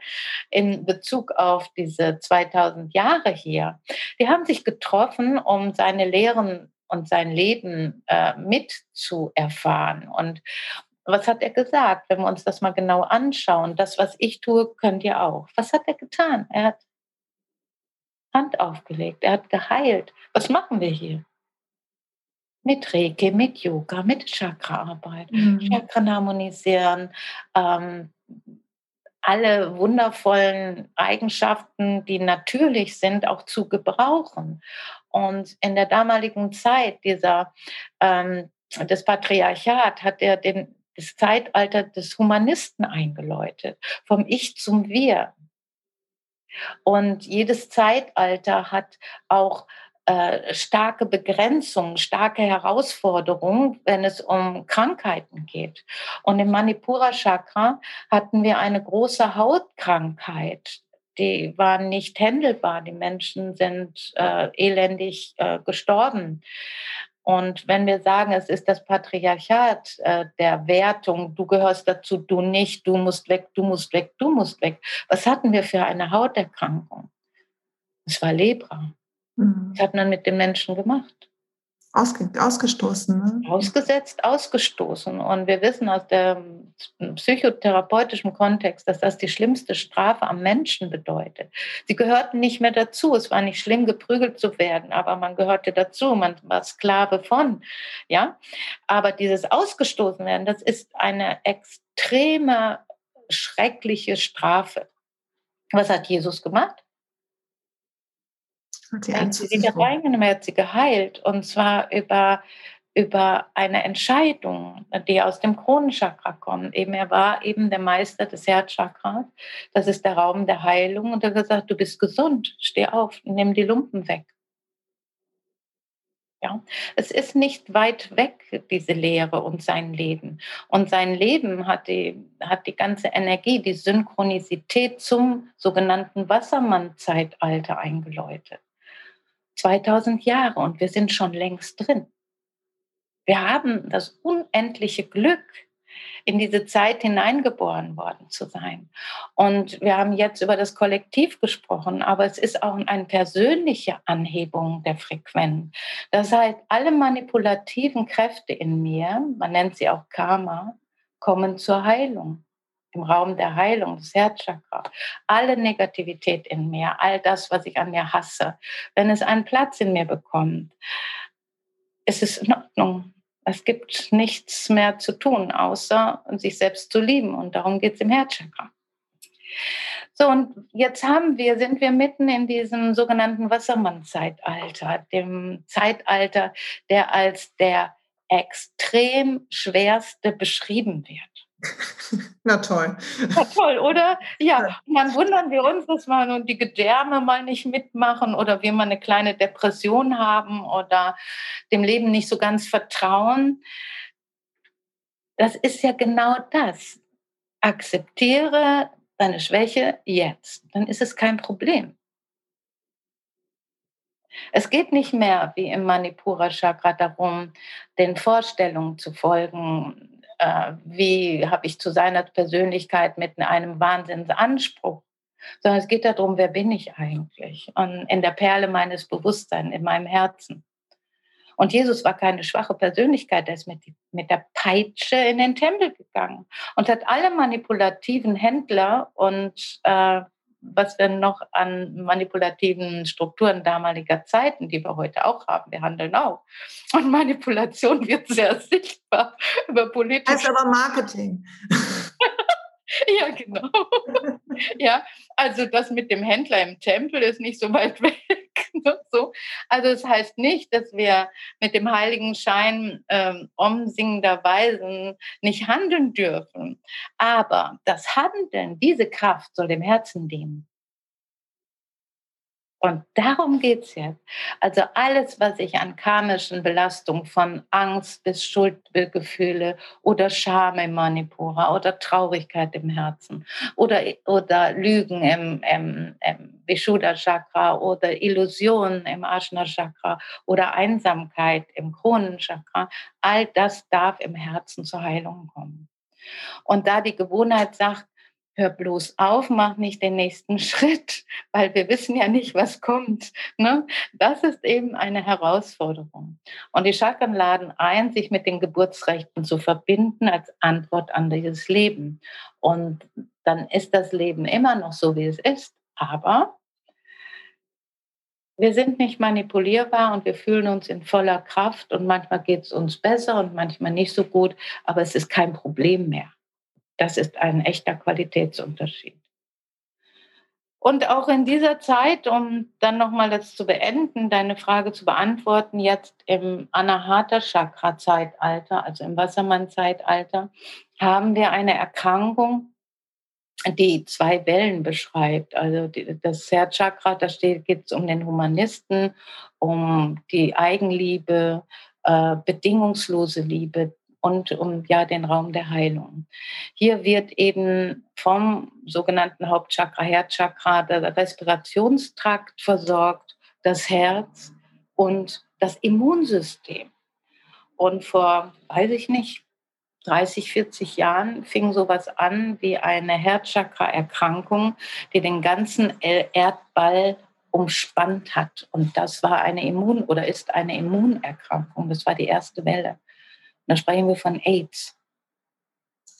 in Bezug auf diese 2000 Jahre hier. Die haben sich getroffen, um seine Lehren und sein Leben äh, mitzuerfahren. Und was hat er gesagt, wenn wir uns das mal genau anschauen? Das, was ich tue, könnt ihr auch. Was hat er getan? Er hat Hand aufgelegt, er hat geheilt. Was machen wir hier? Mit Reiki, mit Yoga, mit Chakraarbeit, mhm. Chakren harmonisieren, ähm, alle wundervollen Eigenschaften, die natürlich sind, auch zu gebrauchen. Und in der damaligen Zeit dieser, ähm, des Patriarchat hat er den, das Zeitalter des Humanisten eingeläutet, vom Ich zum Wir. Und jedes Zeitalter hat auch äh, starke Begrenzungen, starke Herausforderungen, wenn es um Krankheiten geht. Und im Manipura Chakra hatten wir eine große Hautkrankheit. Die war nicht händelbar. Die Menschen sind äh, elendig äh, gestorben. Und wenn wir sagen, es ist das Patriarchat äh, der Wertung, du gehörst dazu, du nicht, du musst weg, du musst weg, du musst weg. Was hatten wir für eine Hauterkrankung? Es war Lepra. Mhm. Was hat man mit den Menschen gemacht? Ausge ausgestoßen. Ne? Ausgesetzt, ausgestoßen. Und wir wissen aus dem psychotherapeutischen Kontext, dass das die schlimmste Strafe am Menschen bedeutet. Sie gehörten nicht mehr dazu. Es war nicht schlimm, geprügelt zu werden, aber man gehörte dazu. Man war Sklave von. Ja? Aber dieses Ausgestoßen werden, das ist eine extreme, schreckliche Strafe. Was hat Jesus gemacht? Hat sie wieder reingenommen, hat sie geheilt. Und zwar über, über eine Entscheidung, die aus dem Kronenchakra kommt. Eben, er war eben der Meister des Herzchakras. Das ist der Raum der Heilung. Und er hat gesagt, du bist gesund, steh auf, nimm die Lumpen weg. Ja, es ist nicht weit weg, diese Lehre und sein Leben. Und sein Leben hat die, hat die ganze Energie, die Synchronizität zum sogenannten Wassermann-Zeitalter eingeläutet. 2000 Jahre und wir sind schon längst drin. Wir haben das unendliche Glück, in diese Zeit hineingeboren worden zu sein. Und wir haben jetzt über das Kollektiv gesprochen, aber es ist auch eine persönliche Anhebung der Frequenz. Das heißt, alle manipulativen Kräfte in mir, man nennt sie auch Karma, kommen zur Heilung im Raum der Heilung, des Herzchakra, alle Negativität in mir, all das, was ich an mir hasse, wenn es einen Platz in mir bekommt, ist es in Ordnung. Es gibt nichts mehr zu tun, außer sich selbst zu lieben. Und darum geht es im Herzchakra. So, und jetzt haben wir, sind wir mitten in diesem sogenannten Wassermann-Zeitalter, dem Zeitalter, der als der extrem schwerste beschrieben wird. (laughs) Na toll. Na toll, oder? Ja, und dann wundern wir uns, dass wir nun die Gedärme mal nicht mitmachen oder wir mal eine kleine Depression haben oder dem Leben nicht so ganz vertrauen. Das ist ja genau das. Akzeptiere deine Schwäche jetzt, dann ist es kein Problem. Es geht nicht mehr wie im Manipura Chakra darum, den Vorstellungen zu folgen, äh, wie habe ich zu seiner Persönlichkeit mit einem Wahnsinnsanspruch, sondern es geht darum, wer bin ich eigentlich? Und in der Perle meines Bewusstseins, in meinem Herzen. Und Jesus war keine schwache Persönlichkeit, er ist mit, mit der Peitsche in den Tempel gegangen und hat alle manipulativen Händler und äh, was wir noch an manipulativen Strukturen damaliger Zeiten, die wir heute auch haben, wir handeln auch. Und Manipulation (laughs) wird sehr sichtbar über politische. Ist aber Marketing. (laughs) ja, genau. (laughs) ja, also das mit dem Händler im Tempel ist nicht so weit (laughs) weg. Ne, so. Also es das heißt nicht, dass wir mit dem heiligen Schein ähm, umsingender Weisen nicht handeln dürfen. Aber das Handeln, diese Kraft soll dem Herzen dienen. Und darum geht es jetzt. Also alles, was ich an karmischen Belastungen von Angst bis Schuldgefühle oder Scham im Manipura oder Traurigkeit im Herzen oder, oder Lügen im, im, im Vishuddha Chakra oder Illusionen im Ajna Chakra oder Einsamkeit im Kronenchakra, all das darf im Herzen zur Heilung kommen. Und da die Gewohnheit sagt, hör bloß auf, mach nicht den nächsten (laughs) Schritt, weil wir wissen ja nicht, was kommt. Ne? Das ist eben eine Herausforderung. Und die Chakren laden ein, sich mit den Geburtsrechten zu verbinden als Antwort an dieses Leben. Und dann ist das Leben immer noch so, wie es ist. Aber wir sind nicht manipulierbar und wir fühlen uns in voller Kraft und manchmal geht es uns besser und manchmal nicht so gut, aber es ist kein Problem mehr. Das ist ein echter Qualitätsunterschied. Und auch in dieser Zeit, um dann nochmal das zu beenden, deine Frage zu beantworten, jetzt im Anahata Chakra Zeitalter, also im Wassermann Zeitalter, haben wir eine Erkrankung, die zwei Wellen beschreibt. Also das Herzchakra, da geht es um den Humanisten, um die Eigenliebe, äh, bedingungslose Liebe, und um ja den Raum der Heilung. Hier wird eben vom sogenannten Hauptchakra, Herzchakra, der Respirationstrakt versorgt, das Herz und das Immunsystem. Und vor, weiß ich nicht, 30, 40 Jahren fing sowas an wie eine Herzchakra-Erkrankung, die den ganzen Erdball umspannt hat. Und das war eine Immun- oder ist eine Immunerkrankung. Das war die erste Welle. Da sprechen wir von AIDS.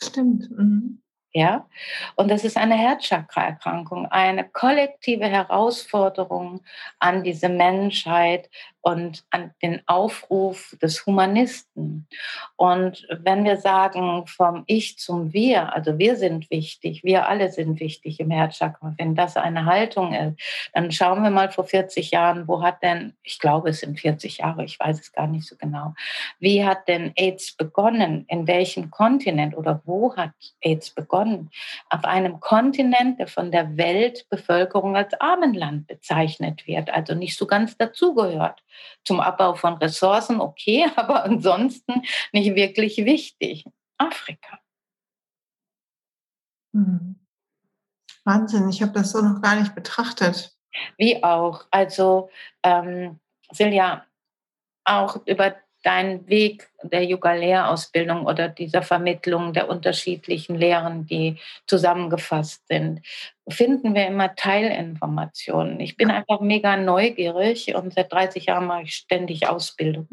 Stimmt. Mhm. Ja, und das ist eine Herzchakra-Erkrankung, eine kollektive Herausforderung an diese Menschheit, und an den Aufruf des Humanisten. Und wenn wir sagen vom Ich zum Wir, also wir sind wichtig, wir alle sind wichtig im Herzchakra, wenn das eine Haltung ist, dann schauen wir mal vor 40 Jahren, wo hat denn, ich glaube es sind 40 Jahre, ich weiß es gar nicht so genau, wie hat denn AIDS begonnen, in welchem Kontinent oder wo hat AIDS begonnen? Auf einem Kontinent, der von der Weltbevölkerung als Armenland bezeichnet wird, also nicht so ganz dazugehört zum Abbau von Ressourcen, okay, (laughs) aber ansonsten nicht wirklich wichtig. Afrika. Hm. Wahnsinn, ich habe das so noch gar nicht betrachtet. Wie auch. Also, ähm, Silja, auch über deinen Weg der Yoga-Lehrausbildung oder dieser Vermittlung der unterschiedlichen Lehren, die zusammengefasst sind, finden wir immer Teilinformationen. Ich bin einfach mega neugierig und seit 30 Jahren mache ich ständig Ausbildung.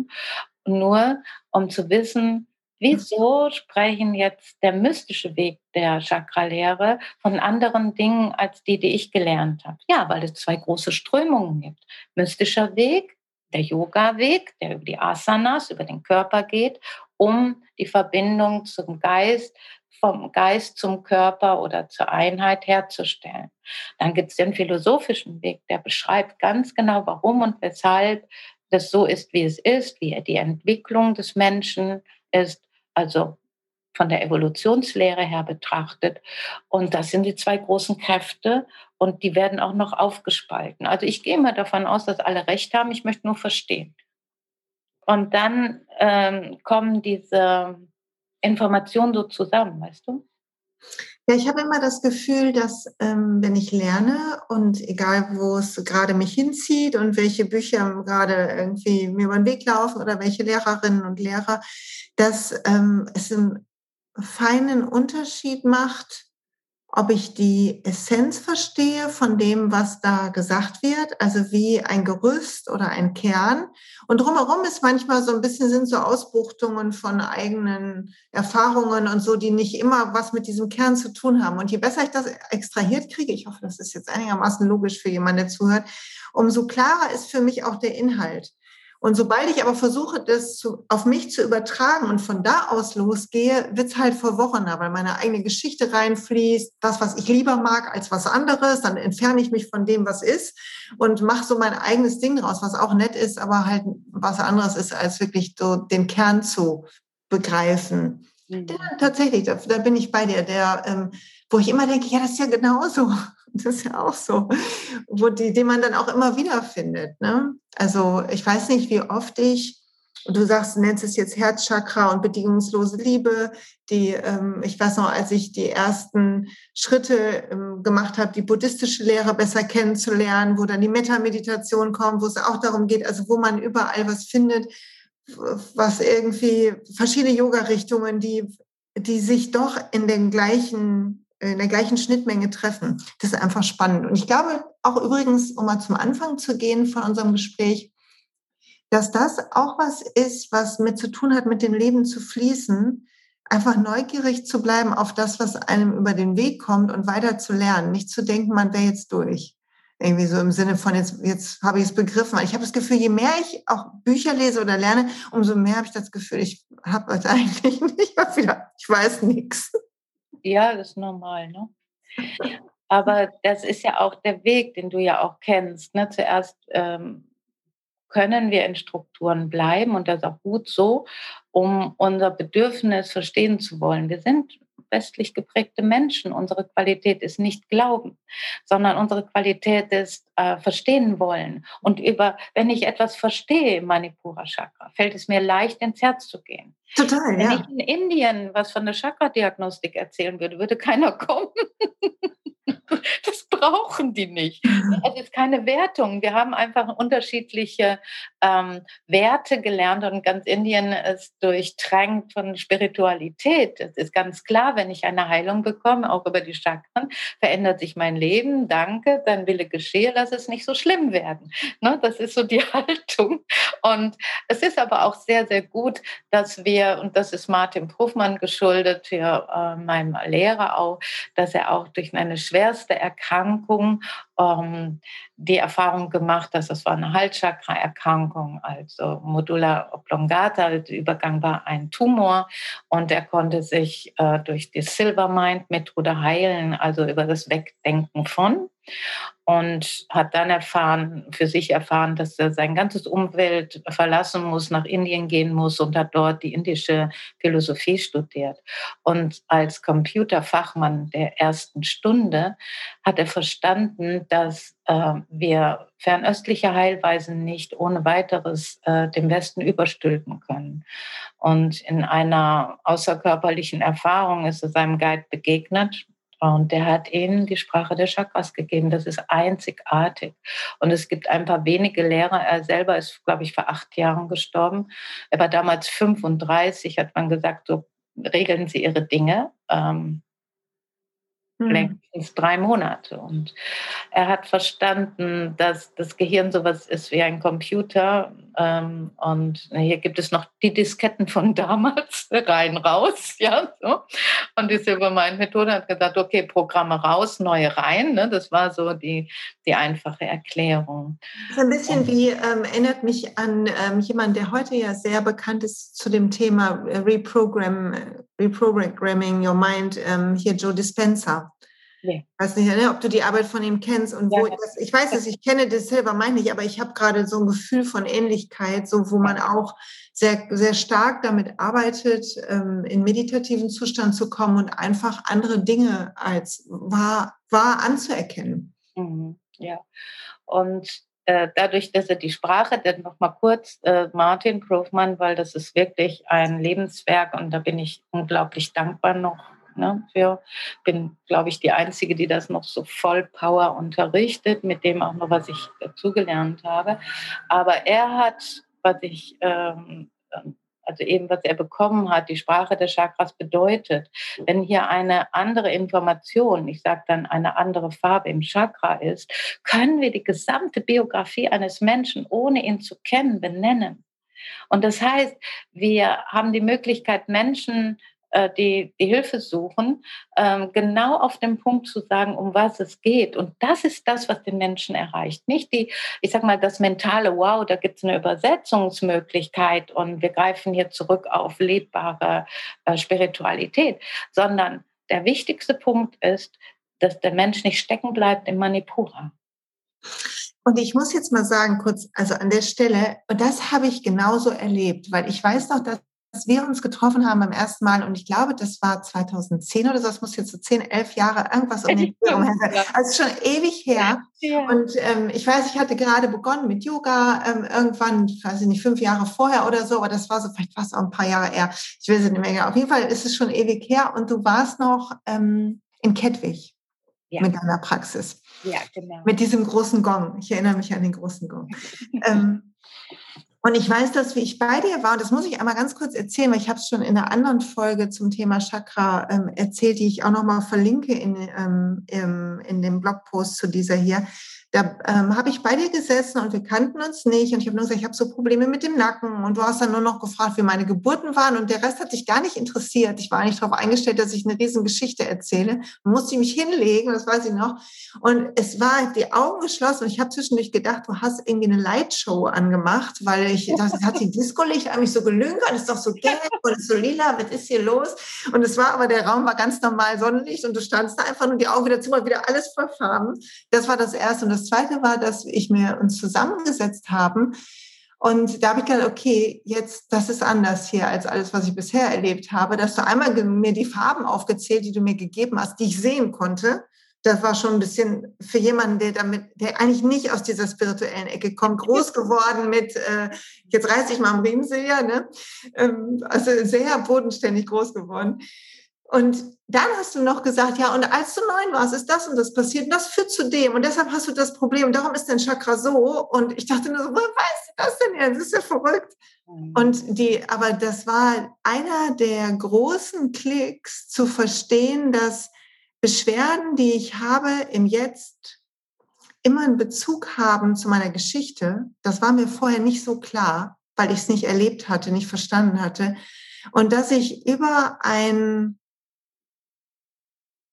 Nur um zu wissen, wieso sprechen jetzt der mystische Weg der Chakra-Lehre von anderen Dingen als die, die ich gelernt habe? Ja, weil es zwei große Strömungen gibt. Mystischer Weg der Yoga-Weg, der über die Asanas, über den Körper geht, um die Verbindung zum Geist, vom Geist zum Körper oder zur Einheit herzustellen. Dann gibt es den philosophischen Weg, der beschreibt ganz genau, warum und weshalb das so ist, wie es ist, wie die Entwicklung des Menschen ist, also von der Evolutionslehre her betrachtet. Und das sind die zwei großen Kräfte und die werden auch noch aufgespalten. Also ich gehe mal davon aus, dass alle recht haben, ich möchte nur verstehen. Und dann ähm, kommen diese Informationen so zusammen, weißt du? Ja, ich habe immer das Gefühl, dass ähm, wenn ich lerne und egal wo es gerade mich hinzieht und welche Bücher gerade irgendwie mir über den Weg laufen oder welche Lehrerinnen und Lehrer, dass ähm, es im feinen Unterschied macht, ob ich die Essenz verstehe von dem, was da gesagt wird, also wie ein Gerüst oder ein Kern. Und drumherum ist manchmal so ein bisschen sind so Ausbuchtungen von eigenen Erfahrungen und so, die nicht immer was mit diesem Kern zu tun haben. Und je besser ich das extrahiert kriege, ich hoffe, das ist jetzt einigermaßen logisch für jemanden, der zuhört, umso klarer ist für mich auch der Inhalt. Und sobald ich aber versuche, das zu, auf mich zu übertragen und von da aus losgehe, wird's halt verworrener, weil meine eigene Geschichte reinfließt, das, was ich lieber mag als was anderes, dann entferne ich mich von dem, was ist und mache so mein eigenes Ding draus, was auch nett ist, aber halt was anderes ist, als wirklich so den Kern zu begreifen. Mhm. Der, tatsächlich, da, da, bin ich bei dir, der, ähm, wo ich immer denke, ja, das ist ja genauso. (laughs) Das ist ja auch so, wo die, den man dann auch immer wieder findet. Ne? Also ich weiß nicht, wie oft ich du sagst, nennst es jetzt Herzchakra und bedingungslose Liebe. Die, ähm, ich weiß noch, als ich die ersten Schritte ähm, gemacht habe, die buddhistische Lehre besser kennenzulernen, wo dann die Metameditation kommt, wo es auch darum geht, also wo man überall was findet, was irgendwie verschiedene Yoga-Richtungen, die, die sich doch in den gleichen in der gleichen Schnittmenge treffen. Das ist einfach spannend. Und ich glaube auch übrigens, um mal zum Anfang zu gehen von unserem Gespräch, dass das auch was ist, was mit zu tun hat, mit dem Leben zu fließen, einfach neugierig zu bleiben auf das, was einem über den Weg kommt und weiter zu lernen, nicht zu denken, man wäre jetzt durch. Irgendwie so im Sinne von, jetzt, jetzt habe ich es begriffen. Ich habe das Gefühl, je mehr ich auch Bücher lese oder lerne, umso mehr habe ich das Gefühl, ich habe es (laughs) eigentlich nicht. Ich, wieder, ich weiß nichts. Ja, das ist normal, ne? Aber das ist ja auch der Weg, den du ja auch kennst. Ne? Zuerst ähm, können wir in Strukturen bleiben und das ist auch gut so, um unser Bedürfnis verstehen zu wollen. Wir sind westlich geprägte Menschen. Unsere Qualität ist nicht Glauben, sondern unsere Qualität ist äh, verstehen wollen. Und über, wenn ich etwas verstehe Manipura Chakra, fällt es mir leicht, ins Herz zu gehen. Total, wenn ja. ich in Indien was von der Chakra-Diagnostik erzählen würde, würde keiner (laughs) kommen. (laughs) Das brauchen die nicht. Es ist keine Wertung. Wir haben einfach unterschiedliche ähm, Werte gelernt und ganz Indien ist durchtränkt von Spiritualität. Es ist ganz klar, wenn ich eine Heilung bekomme, auch über die Chakren, verändert sich mein Leben. Danke, dein Wille geschehe, lass es nicht so schlimm werden. Ne? Das ist so die (laughs) Haltung. Und es ist aber auch sehr, sehr gut, dass wir, und das ist Martin Prufmann geschuldet, für äh, meinem Lehrer auch, dass er auch durch eine schwerste Erkrankung ähm, die Erfahrung gemacht, dass das war eine Halschakra-Erkrankung, also Modula oblongata, der Übergang war ein Tumor und er konnte sich äh, durch die Silver Mind Methode heilen, also über das Wegdenken von und hat dann erfahren, für sich erfahren, dass er sein ganzes Umfeld verlassen muss, nach Indien gehen muss und hat dort die indische Philosophie studiert. Und als Computerfachmann der ersten Stunde hat er verstanden, dass äh, wir fernöstliche Heilweisen nicht ohne weiteres äh, dem Westen überstülpen können. Und in einer außerkörperlichen Erfahrung ist er seinem Guide begegnet und der hat ihnen die Sprache der Chakras gegeben. Das ist einzigartig. Und es gibt ein paar wenige Lehrer. Er selber ist, glaube ich, vor acht Jahren gestorben. Er war damals 35, hat man gesagt, so regeln Sie Ihre Dinge. Ähm. Längstens drei Monate. Und er hat verstanden, dass das Gehirn sowas ist wie ein Computer. Ähm, und hier gibt es noch die Disketten von (laughs) damals, rein, raus. (laughs) Ja, so. Und die Silvermind-Methode hat gesagt, okay, Programme raus, neue rein. Ne? Das war so die, die einfache Erklärung. Das ist ein bisschen und, wie, ähm, erinnert mich an ähm, jemanden, der heute ja sehr bekannt ist zu dem Thema Reprogram, Reprogramming Your Mind, ähm, hier Joe Dispenza. Nee. Weiß nicht, ne, ob du die Arbeit von ihm kennst und ja, wo das, ich weiß es, ich kenne das selber meine ich, aber ich habe gerade so ein Gefühl von Ähnlichkeit, so wo man auch sehr, sehr stark damit arbeitet, ähm, in meditativen Zustand zu kommen und einfach andere Dinge als wahr, wahr anzuerkennen. Mhm, ja. Und äh, dadurch, dass er die Sprache, dann noch mal kurz äh, Martin Profmann, weil das ist wirklich ein Lebenswerk und da bin ich unglaublich dankbar noch Ne? Für, bin, glaube ich, die Einzige, die das noch so voll Power unterrichtet, mit dem auch noch, was ich dazugelernt habe. Aber er hat, was ich, ähm, also eben, was er bekommen hat, die Sprache der Chakras bedeutet, wenn hier eine andere Information, ich sage dann eine andere Farbe im Chakra ist, können wir die gesamte Biografie eines Menschen, ohne ihn zu kennen, benennen. Und das heißt, wir haben die Möglichkeit, Menschen die, die Hilfe suchen, ähm, genau auf den Punkt zu sagen, um was es geht. Und das ist das, was den Menschen erreicht. Nicht die, ich sag mal, das mentale Wow, da gibt es eine Übersetzungsmöglichkeit und wir greifen hier zurück auf lebbare äh, Spiritualität, sondern der wichtigste Punkt ist, dass der Mensch nicht stecken bleibt im Manipura. Und ich muss jetzt mal sagen, kurz, also an der Stelle, und das habe ich genauso erlebt, weil ich weiß noch, dass wir uns getroffen haben beim ersten Mal und ich glaube, das war 2010 oder so, das muss jetzt so 10, 11 Jahre irgendwas um den Dreh sein. Also schon ewig her. Ja. Und ähm, ich weiß, ich hatte gerade begonnen mit Yoga, ähm, irgendwann, ich weiß nicht, fünf Jahre vorher oder so, aber das war so vielleicht fast auch ein paar Jahre eher. Ich weiß es nicht mehr. Auf jeden Fall ist es schon ewig her und du warst noch ähm, in Kettwig ja. mit deiner Praxis. Ja, genau. Mit diesem großen Gong. Ich erinnere mich an den großen Gong. (laughs) ähm, und ich weiß, dass wie ich bei dir war, und das muss ich einmal ganz kurz erzählen, weil ich habe es schon in einer anderen Folge zum Thema Chakra ähm, erzählt, die ich auch nochmal verlinke in, ähm, im, in dem Blogpost zu dieser hier. Da ähm, habe ich bei dir gesessen und wir kannten uns nicht. Und ich habe nur gesagt, ich habe so Probleme mit dem Nacken. Und du hast dann nur noch gefragt, wie meine Geburten waren. Und der Rest hat dich gar nicht interessiert. Ich war eigentlich darauf eingestellt, dass ich eine riesen Geschichte erzähle. Dann musste ich mich hinlegen, das weiß ich noch. Und es war die Augen geschlossen. Und ich habe zwischendurch gedacht, du hast irgendwie eine Lightshow angemacht, weil ich, das hat die Disco-Licht eigentlich so gelünkert. Ist doch so gelb und so lila. Was ist hier los? Und es war aber, der Raum war ganz normal Sonnenlicht. Und du standst da einfach und die Augen wieder zu, mal wieder alles voll Farben. Das war das Erste. Und das Zweite war, dass ich mir uns zusammengesetzt haben. Und da habe ich gedacht, okay, jetzt, das ist anders hier als alles, was ich bisher erlebt habe. Dass du einmal mir die Farben aufgezählt, die du mir gegeben hast, die ich sehen konnte. Das war schon ein bisschen für jemanden, der damit, der eigentlich nicht aus dieser spirituellen Ecke kommt, groß geworden mit, äh, jetzt reiß ich mal am Riemen, Silja, ne? Ähm, also sehr bodenständig groß geworden. Und dann hast du noch gesagt, ja, und als du neun warst, ist das und das passiert und das führt zu dem und deshalb hast du das Problem, darum ist dein Chakra so und ich dachte nur so, woher weißt du das denn jetzt? Das ist ja verrückt. Mhm. Und die, aber das war einer der großen Klicks zu verstehen, dass Beschwerden, die ich habe im Jetzt, immer einen Bezug haben zu meiner Geschichte. Das war mir vorher nicht so klar, weil ich es nicht erlebt hatte, nicht verstanden hatte. Und dass ich über ein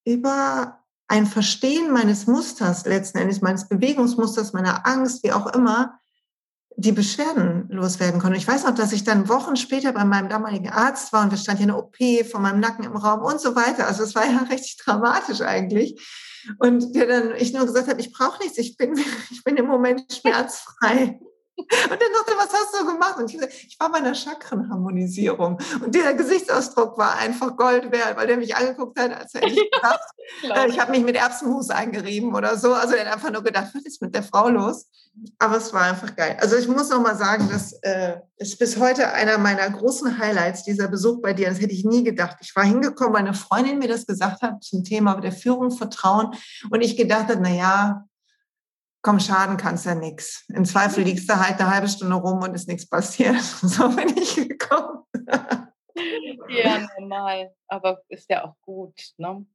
über ein Verstehen meines Musters letzten Endes, meines Bewegungsmusters, meiner Angst, wie auch immer, die Beschwerden loswerden konnte. Ich weiß noch, dass ich dann Wochen später bei meinem damaligen Arzt war und da stand hier eine OP von meinem Nacken im Raum und so weiter. Also es war ja (laughs) richtig dramatisch eigentlich. Und der dann, ich nur gesagt habe, ich brauche nichts, ich bin, (laughs) ich bin im Moment schmerzfrei. Und dann er, was hast du gemacht? Und ich ich war bei einer Chakrenharmonisierung. Und der Gesichtsausdruck war einfach Gold wert, weil der mich angeguckt hat, als hätte ich gedacht, äh, ich habe mich mit Erbsenmus eingerieben oder so. Also er hat einfach nur gedacht, was ist mit der Frau los? Aber es war einfach geil. Also ich muss noch mal sagen, das äh, ist bis heute einer meiner großen Highlights, dieser Besuch bei dir. Das hätte ich nie gedacht. Ich war hingekommen, weil eine Freundin mir das gesagt hat zum Thema der Führung, Vertrauen. Und ich gedacht habe, na ja, komm, schaden kannst ja nichts. Im Zweifel liegst du halt eine halbe Stunde rum und ist nichts passiert. (laughs) So bin ich gekommen. ja, normal. Aber ist ja auch gut, ne?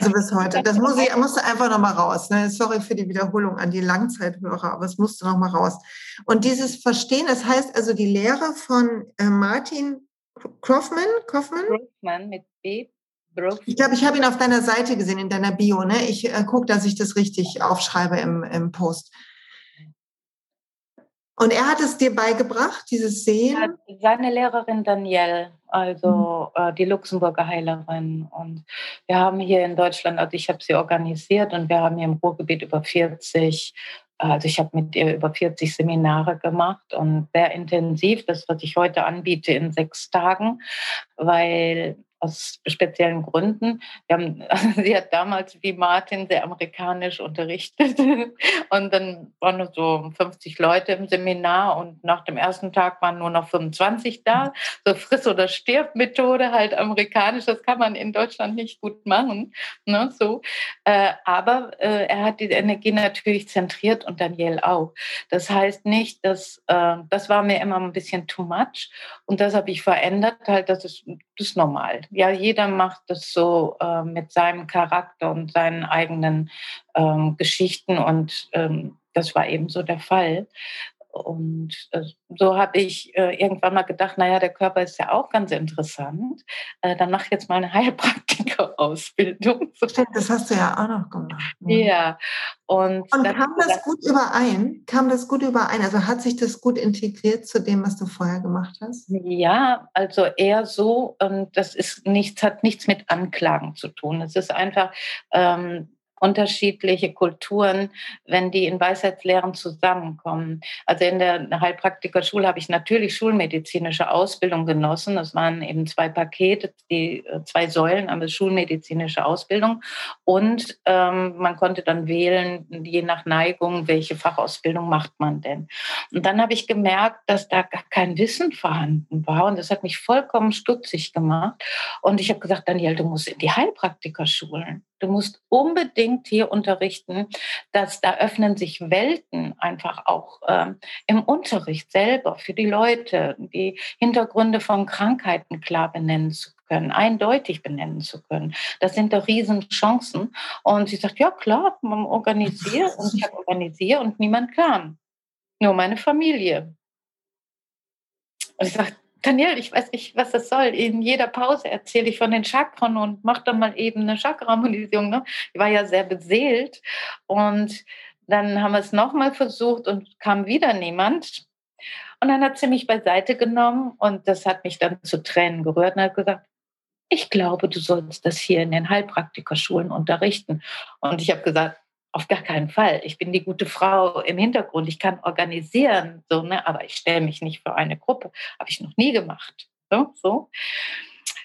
Also bis heute. Das muss ich, musste einfach nochmal raus. Ne? Sorry für die Wiederholung an die Langzeithörer, aber es musste nochmal raus. Und dieses Verstehen, das heißt also die Lehre von äh, Martin Kaufmann, Kaufmann? Kaufmann mit B. Ich glaube, ich habe ihn auf deiner Seite gesehen, in deiner Bio. Ne? Ich äh, gucke, dass ich das richtig aufschreibe im, im Post. Und er hat es dir beigebracht, dieses Sehen? Seine Lehrerin Danielle, also mhm. äh, die Luxemburger Heilerin. Und wir haben hier in Deutschland, also ich habe sie organisiert und wir haben hier im Ruhrgebiet über 40, also ich habe mit ihr über 40 Seminare gemacht und sehr intensiv, das, was ich heute anbiete, in sechs Tagen, weil aus speziellen Gründen. Haben, (laughs) sie hat damals wie Martin sehr amerikanisch unterrichtet (laughs) und dann waren nur so 50 Leute im Seminar und nach dem ersten Tag waren nur noch 25 da. So Friss- oder Stirb-Methode, halt amerikanisch, das kann man in Deutschland nicht gut machen. Ne, so. Äh, aber äh, er hat die Energie natürlich zentriert und Daniel auch. Das heißt nicht, dass äh, das war mir immer ein bisschen too much und das habe ich verändert, halt, das ist, das ist normal ja, jeder macht es so äh, mit seinem Charakter und seinen eigenen ähm, Geschichten und ähm, das war eben so der Fall. Und äh, so habe ich äh, irgendwann mal gedacht, naja, der Körper ist ja auch ganz interessant. Äh, dann mach jetzt mal eine (laughs) Heilpraktiker-Ausbildung. Das hast du ja auch noch gemacht. (laughs) Ne? Ja. Und, und kam das gut überein? Kam das gut überein? Also hat sich das gut integriert zu dem, was du vorher gemacht hast? Ja, also eher so, ähm, das ist nichts, hat nichts mit Anklagen zu tun. Es ist einfach, ähm, unterschiedliche Kulturen, wenn die in Weisheitslehren zusammenkommen. Also in der Heilpraktikerschule habe ich natürlich schulmedizinische Ausbildung genossen. Das waren eben zwei Pakete, die äh, zwei Säulen, aber schulmedizinische Ausbildung. Und ähm, man konnte dann wählen, je nach Neigung, welche Fachausbildung macht man denn. Und dann habe ich gemerkt, dass da gar kein Wissen vorhanden war. Und das hat mich vollkommen stutzig gemacht. Und ich habe gesagt, Daniel, du musst in die Heilpraktiker-Schulen. Du musst unbedingt hier unterrichten, dass da öffnen sich Welten einfach auch ähm, im Unterricht selber für die Leute, die Hintergründe von Krankheiten klar benennen zu können, eindeutig benennen zu können. Das sind doch Riesenchancen. Und sie sagt, ja klar, man organisiert (laughs) und ich habe organisiert und niemand kam. Nur meine Familie. Und ich sage, Daniel, ich weiß nicht, was das soll. In jeder Pause erzähle ich von den Chakren und mache dann mal eben eine Chakra-Harmonisierung. Ne? Ich war ja sehr beseelt. Und dann haben wir es nochmal versucht und kam wieder niemand. Und dann hat sie mich beiseite genommen und das hat mich dann zu Tränen gerührt und hat gesagt, ich glaube, du sollst das hier in den Heilpraktikerschulen unterrichten. Und ich habe gesagt, auf gar keinen Fall. Ich bin die gute Frau im Hintergrund. Ich kann organisieren, so, ne? aber ich stelle mich nicht für eine Gruppe. Habe ich noch nie gemacht. So, so.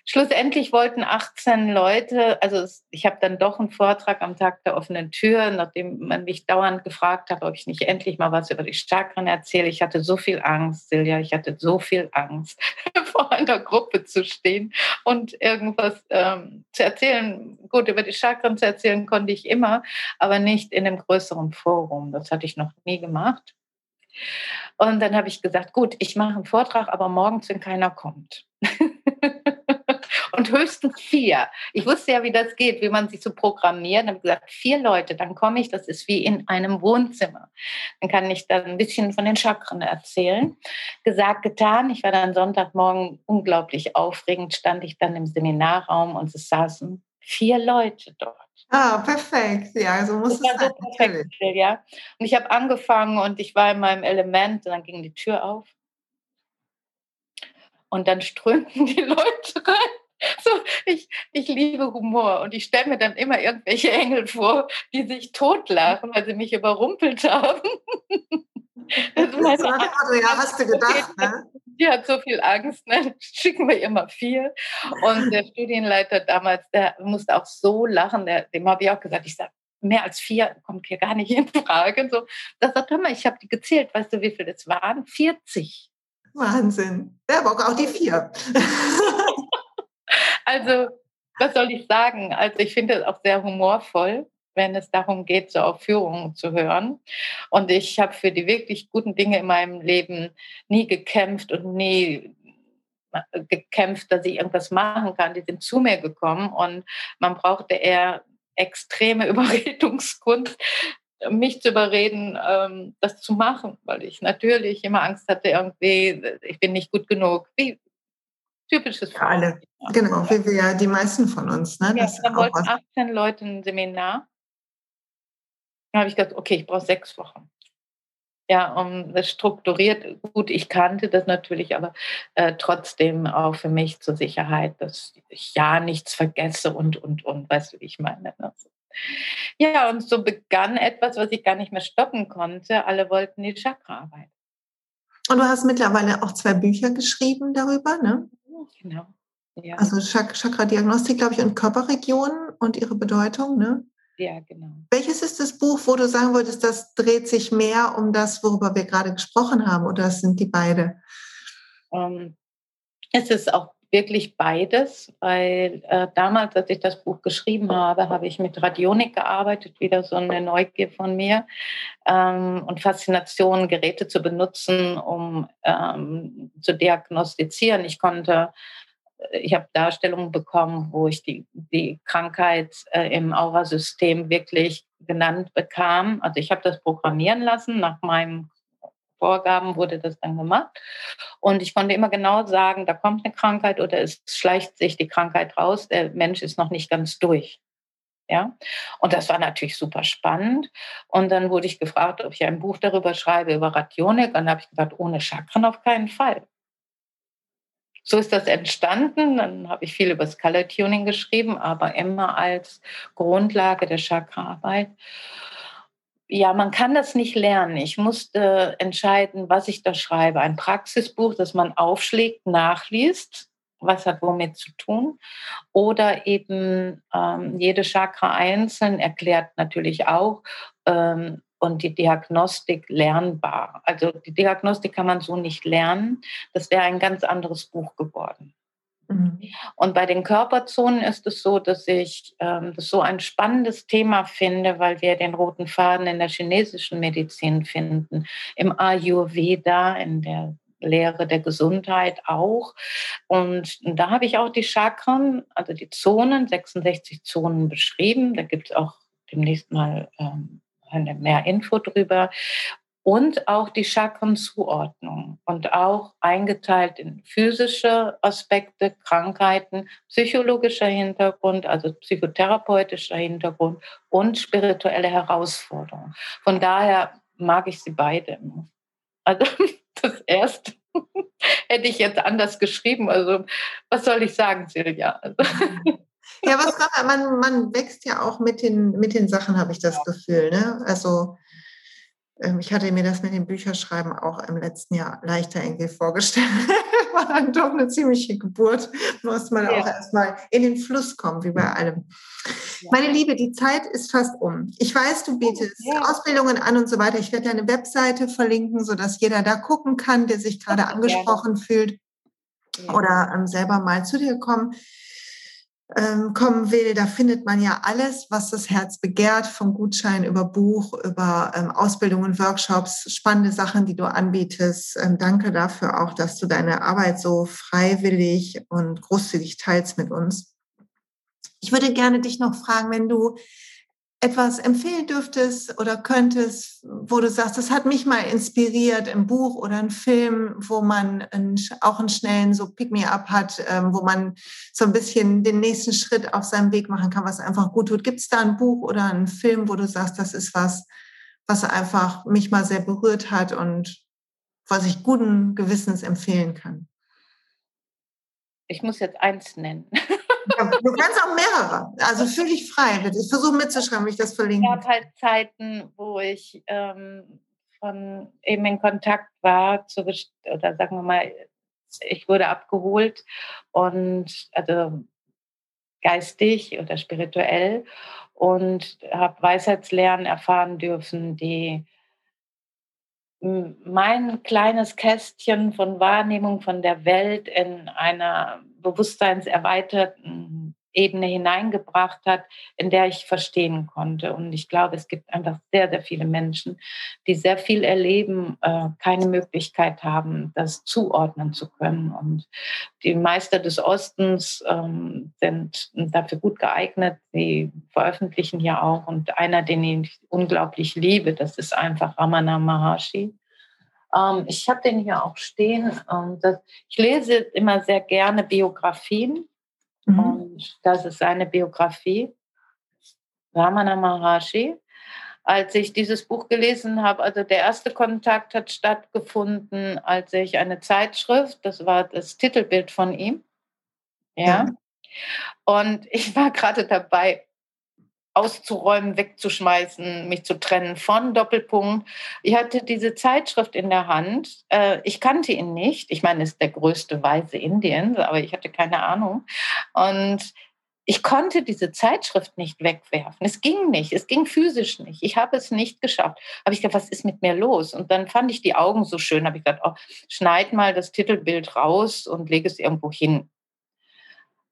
Schlussendlich wollten 18 Leute, also ich habe dann doch einen Vortrag am Tag der offenen Tür, nachdem man mich dauernd gefragt hat, ob ich nicht endlich mal was über die Chakren erzähle. Ich hatte so viel Angst, Silja, ich hatte so viel Angst, (laughs) vor einer Gruppe zu stehen und irgendwas ähm, zu erzählen. Gut, über die Chakren zu erzählen konnte ich immer, aber nicht in einem größeren Forum. Das hatte ich noch nie gemacht. Und dann habe ich gesagt, gut, ich mache einen Vortrag, aber morgens, wenn keiner kommt. (laughs) und höchstens vier. Ich wusste ja, wie das geht, wie man sich so programmiert. Dann habe gesagt, vier Leute, dann komme ich, das ist wie in einem Wohnzimmer. Dann kann ich dann ein bisschen von den Chakren erzählen. Gesagt, getan. Ich war dann Sonntagmorgen unglaublich aufregend, stand ich dann im Seminarraum und es saßen vier Leute dort. Ah, perfekt. Ja, so muss das es sein. So perfekt, ja. Und ich habe angefangen und ich war in meinem Element und dann ging die Tür auf. Und dann strömten (laughs) die Leute rein. (laughs) So, ich, ich liebe Humor und ich stelle mir dann immer irgendwelche Engel vor, die sich totlachen, weil sie mich überrumpelt haben. (laughs) Das ist meine Antwort, ja, hast du gedacht, ne? (laughs) Die hat so viel Angst, ne? schicken wir immer vier. Und der Studienleiter damals, der musste auch so lachen, der, dem habe ich auch gesagt, ich sage, mehr als vier kommt hier gar nicht in Frage. Und so, das sagt, hör mal, ich habe die gezählt, weißt du, wie viele das waren? 40. Wahnsinn. Ja, aber auch die vier. Also, was soll ich sagen? Also, ich finde es auch sehr humorvoll, wenn es darum geht, so auf Führungen zu hören. Und ich habe für die wirklich guten Dinge in meinem Leben nie gekämpft und nie äh, gekämpft, dass ich irgendwas machen kann. Die sind zu mir gekommen und man brauchte eher extreme (laughs) Überredungskunst, mich zu überreden, ähm, das zu machen, weil ich natürlich immer Angst hatte, irgendwie, ich bin nicht gut genug. Wie, typisches Für alle, genau, wie wir ja die meisten von uns. Ne? Ja, da wollten 18 Leute ein Seminar. Dann habe ich gedacht, okay, ich brauche sechs Wochen. Ja, um das strukturiert, gut, ich kannte das natürlich, aber äh, trotzdem auch für mich zur Sicherheit, dass ich ja nichts vergesse und, und, und, weißt du, wie ich meine. Ne? Ja, und so begann etwas, was ich gar nicht mehr stoppen konnte. Alle wollten die Chakra-Arbeit. Und du hast mittlerweile auch zwei Bücher geschrieben darüber, ne? Genau. Ja. Also Chakra-Diagnostik, glaube ich, und Körperregionen und ihre Bedeutung, ne? Ja, genau. Welches ist das Buch, wo du sagen wolltest, das dreht sich mehr um das, worüber wir gerade gesprochen haben, oder sind die beide? Ähm, es ist auch wirklich beides, weil äh, damals, als ich das Buch geschrieben habe, habe ich mit Radionik gearbeitet, wieder so eine Neugier von mir ähm, und Faszination, Geräte zu benutzen, um ähm, zu diagnostizieren. Ich konnte, äh, ich habe Darstellungen bekommen, wo ich die, die Krankheit äh, im Aurasystem wirklich genannt bekam. Also ich habe das programmieren lassen nach meinem Vorgaben wurde das dann gemacht. Und ich konnte immer genau sagen, da kommt eine Krankheit oder es schleicht sich die Krankheit raus, der Mensch ist noch nicht ganz durch. Ja, und das war natürlich super spannend. Und dann wurde ich gefragt, ob ich ein Buch darüber schreibe, über Rationik. Und dann habe ich gesagt, ohne Chakren auf keinen Fall. so ist das entstanden. Dann habe ich viel über das Color Tuning geschrieben, aber immer als Grundlage der Chakraarbeit. Ja, man kann das nicht lernen. Ich musste entscheiden, was ich da schreibe. Ein Praxisbuch, das man aufschlägt, nachliest, was hat womit zu tun. Oder eben ähm, jede Chakra einzeln erklärt natürlich auch, ähm, und die Diagnostik lernbar. Also die Diagnostik kann man so nicht lernen. Das wäre ein ganz anderes Buch geworden. Mhm. Und bei den Körperzonen ist es so, dass ich ähm, das so ein spannendes Thema finde, weil wir den roten Faden in der chinesischen Medizin finden, im Ayurveda, in der Lehre der Gesundheit auch. Und da habe ich auch die Chakren, also die Zonen, 66 Zonen beschrieben. Da gibt es auch demnächst mal ähm, mehr Info drüber. Und auch die Chakrenzuordnung und auch eingeteilt in physische Aspekte, Krankheiten, psychologischer Hintergrund, also psychotherapeutischer Hintergrund und spirituelle Herausforderungen. Von daher mag ich sie beide. Also (laughs) das erste (laughs) hätte ich jetzt anders geschrieben. Also was soll ich sagen, Silvia? Also, ja, was man, man wächst ja auch mit den, mit den Sachen, habe ich das Gefühl. Ne? Also ich hatte mir das mit dem Bücherschreiben auch im letzten Jahr leichter irgendwie vorgestellt. (laughs) War dann doch eine ziemliche Geburt. Muss man ja. auch erstmal in den Fluss kommen, wie bei allem. Ja. Meine Liebe, die Zeit ist fast um. Ich weiß, du bietest ja. Ausbildungen an und so weiter. Ich werde deine Webseite verlinken, sodass jeder da gucken kann, der sich gerade angesprochen fühlt oder ähm, selber mal zu dir kommen ähm, kommen will, da findet man ja alles, was das Herz begehrt, vom Gutschein über Buch, über ähm, Ausbildungen, Workshops, spannende Sachen, die du anbietest. Ähm, danke dafür auch, dass du deine Arbeit so freiwillig und großzügig teilst mit uns. Ich würde gerne dich noch fragen, wenn du etwas empfehlen dürftest oder könntest, wo du sagst, das hat mich mal inspiriert im Buch oder ein Film, wo man einen, auch einen schnellen so Pick-me-up hat, ähm, wo man so ein bisschen den nächsten Schritt auf seinem Weg machen kann, was einfach gut tut. Gibt es da ein Buch oder einen Film, wo du sagst, das ist was, was einfach mich mal sehr berührt hat und was ich guten Gewissens empfehlen kann? Ich muss jetzt eins nennen. (laughs) du kannst auch mehrere. Also fühl dich frei. Ich versuche mitzuschreiben, wie ich das verlinke. Es gab halt Zeiten, wo ich ähm, von eben in Kontakt war, zu, oder sagen wir mal, ich wurde abgeholt und also geistig oder spirituell und habe Weisheitslernen erfahren dürfen, die mein kleines Kästchen von Wahrnehmung von der Welt in einer bewusstseinserweiterten Ebene hineingebracht hat, in der ich verstehen konnte. Und ich glaube, es gibt einfach sehr, sehr viele Menschen, die sehr viel erleben, äh, keine Möglichkeit haben, das zuordnen zu können. Und die Meister des Ostens ähm, sind dafür gut geeignet. Sie veröffentlichen ja auch. Und einer, den ich unglaublich liebe, das ist einfach Ramana Maharshi. Ähm, ich habe den hier auch stehen. Und das, ich lese immer sehr gerne Biografien. Mhm. Und das ist seine Biografie, Ramana Maharshi. Als ich dieses Buch gelesen habe, also der erste Kontakt hat stattgefunden, als ich eine Zeitschrift, das war das Titelbild von ihm, ja. ja. Und ich war gerade dabei, auszuräumen, wegzuschmeißen, mich zu trennen von Doppelpunkt. Ich hatte diese Zeitschrift in der Hand. Äh, ich kannte ihn nicht. Ich meine, es ist der größte Weise Indiens, aber ich hatte keine Ahnung. Und ich konnte diese Zeitschrift nicht wegwerfen. Es ging nicht. Es ging physisch nicht. Ich habe es nicht geschafft. Habe ich gedacht, was ist mit mir los? Und dann fand ich die Augen so schön. Habe ich gedacht, oh, schneid mal das Titelbild raus und lege es irgendwo hin.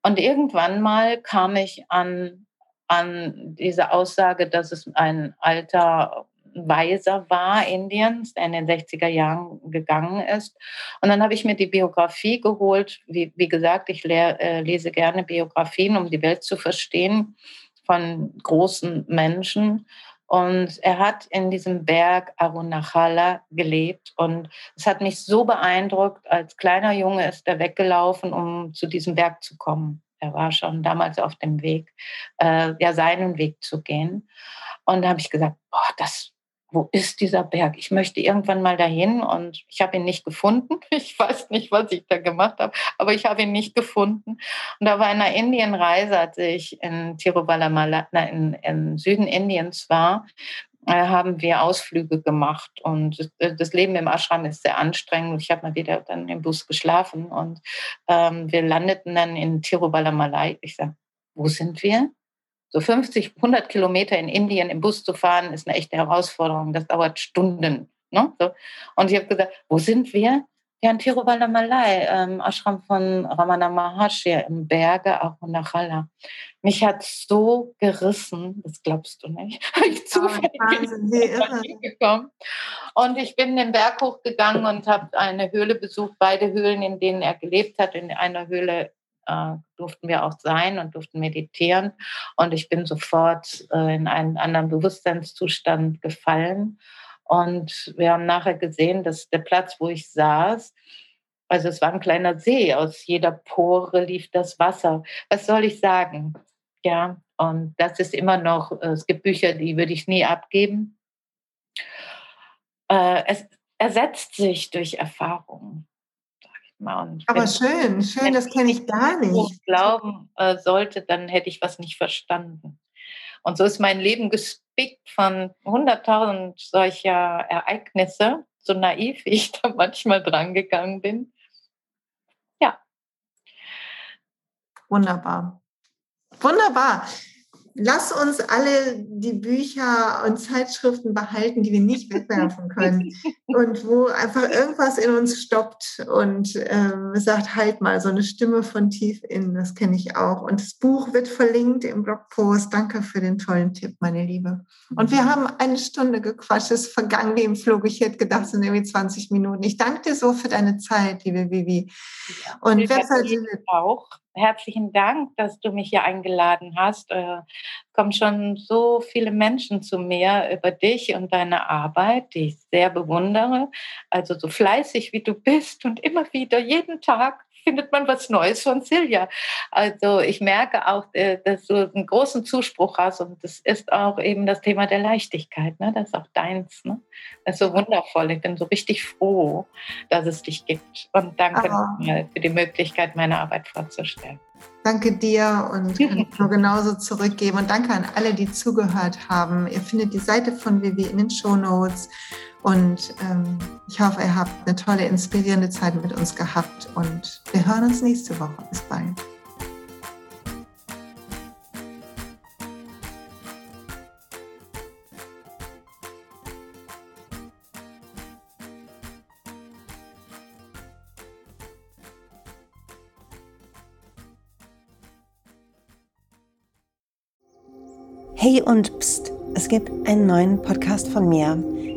Und irgendwann mal kam ich an an diese Aussage, dass es ein alter Weiser war Indiens, der in den 60er Jahren gegangen ist. Und dann habe ich mir die Biografie geholt. Wie, wie gesagt, ich lehr, äh, lese gerne Biografien, um die Welt zu verstehen von großen Menschen. Und er hat in diesem Berg Arunachala gelebt. Und es hat mich so beeindruckt. Als kleiner Junge ist er weggelaufen, um zu diesem Berg zu kommen. Er war schon damals auf dem Weg, äh, ja, seinen Weg zu gehen. Und da habe ich gesagt, boah, das, wo ist dieser Berg? Ich möchte irgendwann mal dahin und ich habe ihn nicht gefunden. (laughs) Ich weiß nicht, was ich da gemacht habe, aber ich habe ihn nicht gefunden. Und da war einer Indienreise, als ich in Tiruvallamala, in, im Süden Indiens war, haben wir Ausflüge gemacht und das Leben im Ashram ist sehr anstrengend. Ich habe mal wieder dann im Bus geschlafen und ähm, wir landeten dann in Tiruvallamalai. Ich sage, wo sind wir? So 50, 100 Kilometer in Indien im Bus zu fahren, ist eine echte Herausforderung. Das dauert Stunden. Ne? So. Und ich habe gesagt, wo sind wir? Ja, in Tiruvallamalai, ähm, Ashram von Ramana Maharshi im Berge, auch in Nachala. Mich hat so gerissen, das glaubst du nicht. (laughs) Ich zufällig bin gekommen. Und ich bin den Berg hochgegangen und habe eine Höhle besucht, beide Höhlen, in denen er gelebt hat. In einer Höhle äh, durften wir auch sein und durften meditieren. Und ich bin sofort äh, in einen anderen Bewusstseinszustand gefallen. Und wir haben nachher gesehen, dass der Platz, wo ich saß, also es war ein kleiner See, aus jeder Pore lief das Wasser. Was soll ich sagen? Ja, und das ist immer noch, äh, es gibt Bücher, die würde ich nie abgeben. Äh, es ersetzt sich durch Erfahrung. Und Aber schön, schön, das kenne ich gar nicht. glauben äh, sollte, dann hätte ich was nicht verstanden. Und so ist mein Leben gespickt von 100.000 solcher Ereignisse, so naiv wie ich (laughs) da manchmal drangegangen bin. Ja. Wunderbar. Wunderbar lass uns alle die Bücher und Zeitschriften behalten, die wir nicht wegwerfen können (laughs) und wo einfach irgendwas in uns stoppt und ähm, sagt, halt mal, so eine Stimme von tief innen, das kenne ich auch. Und das Buch wird verlinkt im Blogpost. Danke für den tollen Tipp, meine Liebe. Und wir haben eine Stunde gequatscht, es ist vergangen wie im Flug. Ich hätte gedacht, es sind irgendwie 20 Minuten. Ich danke dir so für deine Zeit, liebe Vivi. Und wer auch herzlichen Dank, dass du mich hier eingeladen hast. Äh, kommen schon so viele Menschen zu mir über dich und deine Arbeit, die ich sehr bewundere. Also so fleißig wie du bist und immer wieder jeden Tag findet man was Neues von Silja. Also ich merke auch, äh, dass du einen großen Zuspruch hast und das ist auch eben das Thema der Leichtigkeit. Ne? Das ist auch deins. Ne? Das ist so wundervoll. Ich bin so richtig froh, dass es dich gibt. Und danke nochmal für die Möglichkeit, meine Arbeit vorzustellen. Danke dir und kann nur genauso zurückgeben. Und danke an alle, die zugehört haben. Ihr findet die Seite von Vivi in den Show Notes. Und ähm, ich hoffe, ihr habt eine tolle, inspirierende Zeit mit uns gehabt und wir hören uns nächste Woche. Bis bald. Hey und pst, es gibt einen neuen Podcast von mir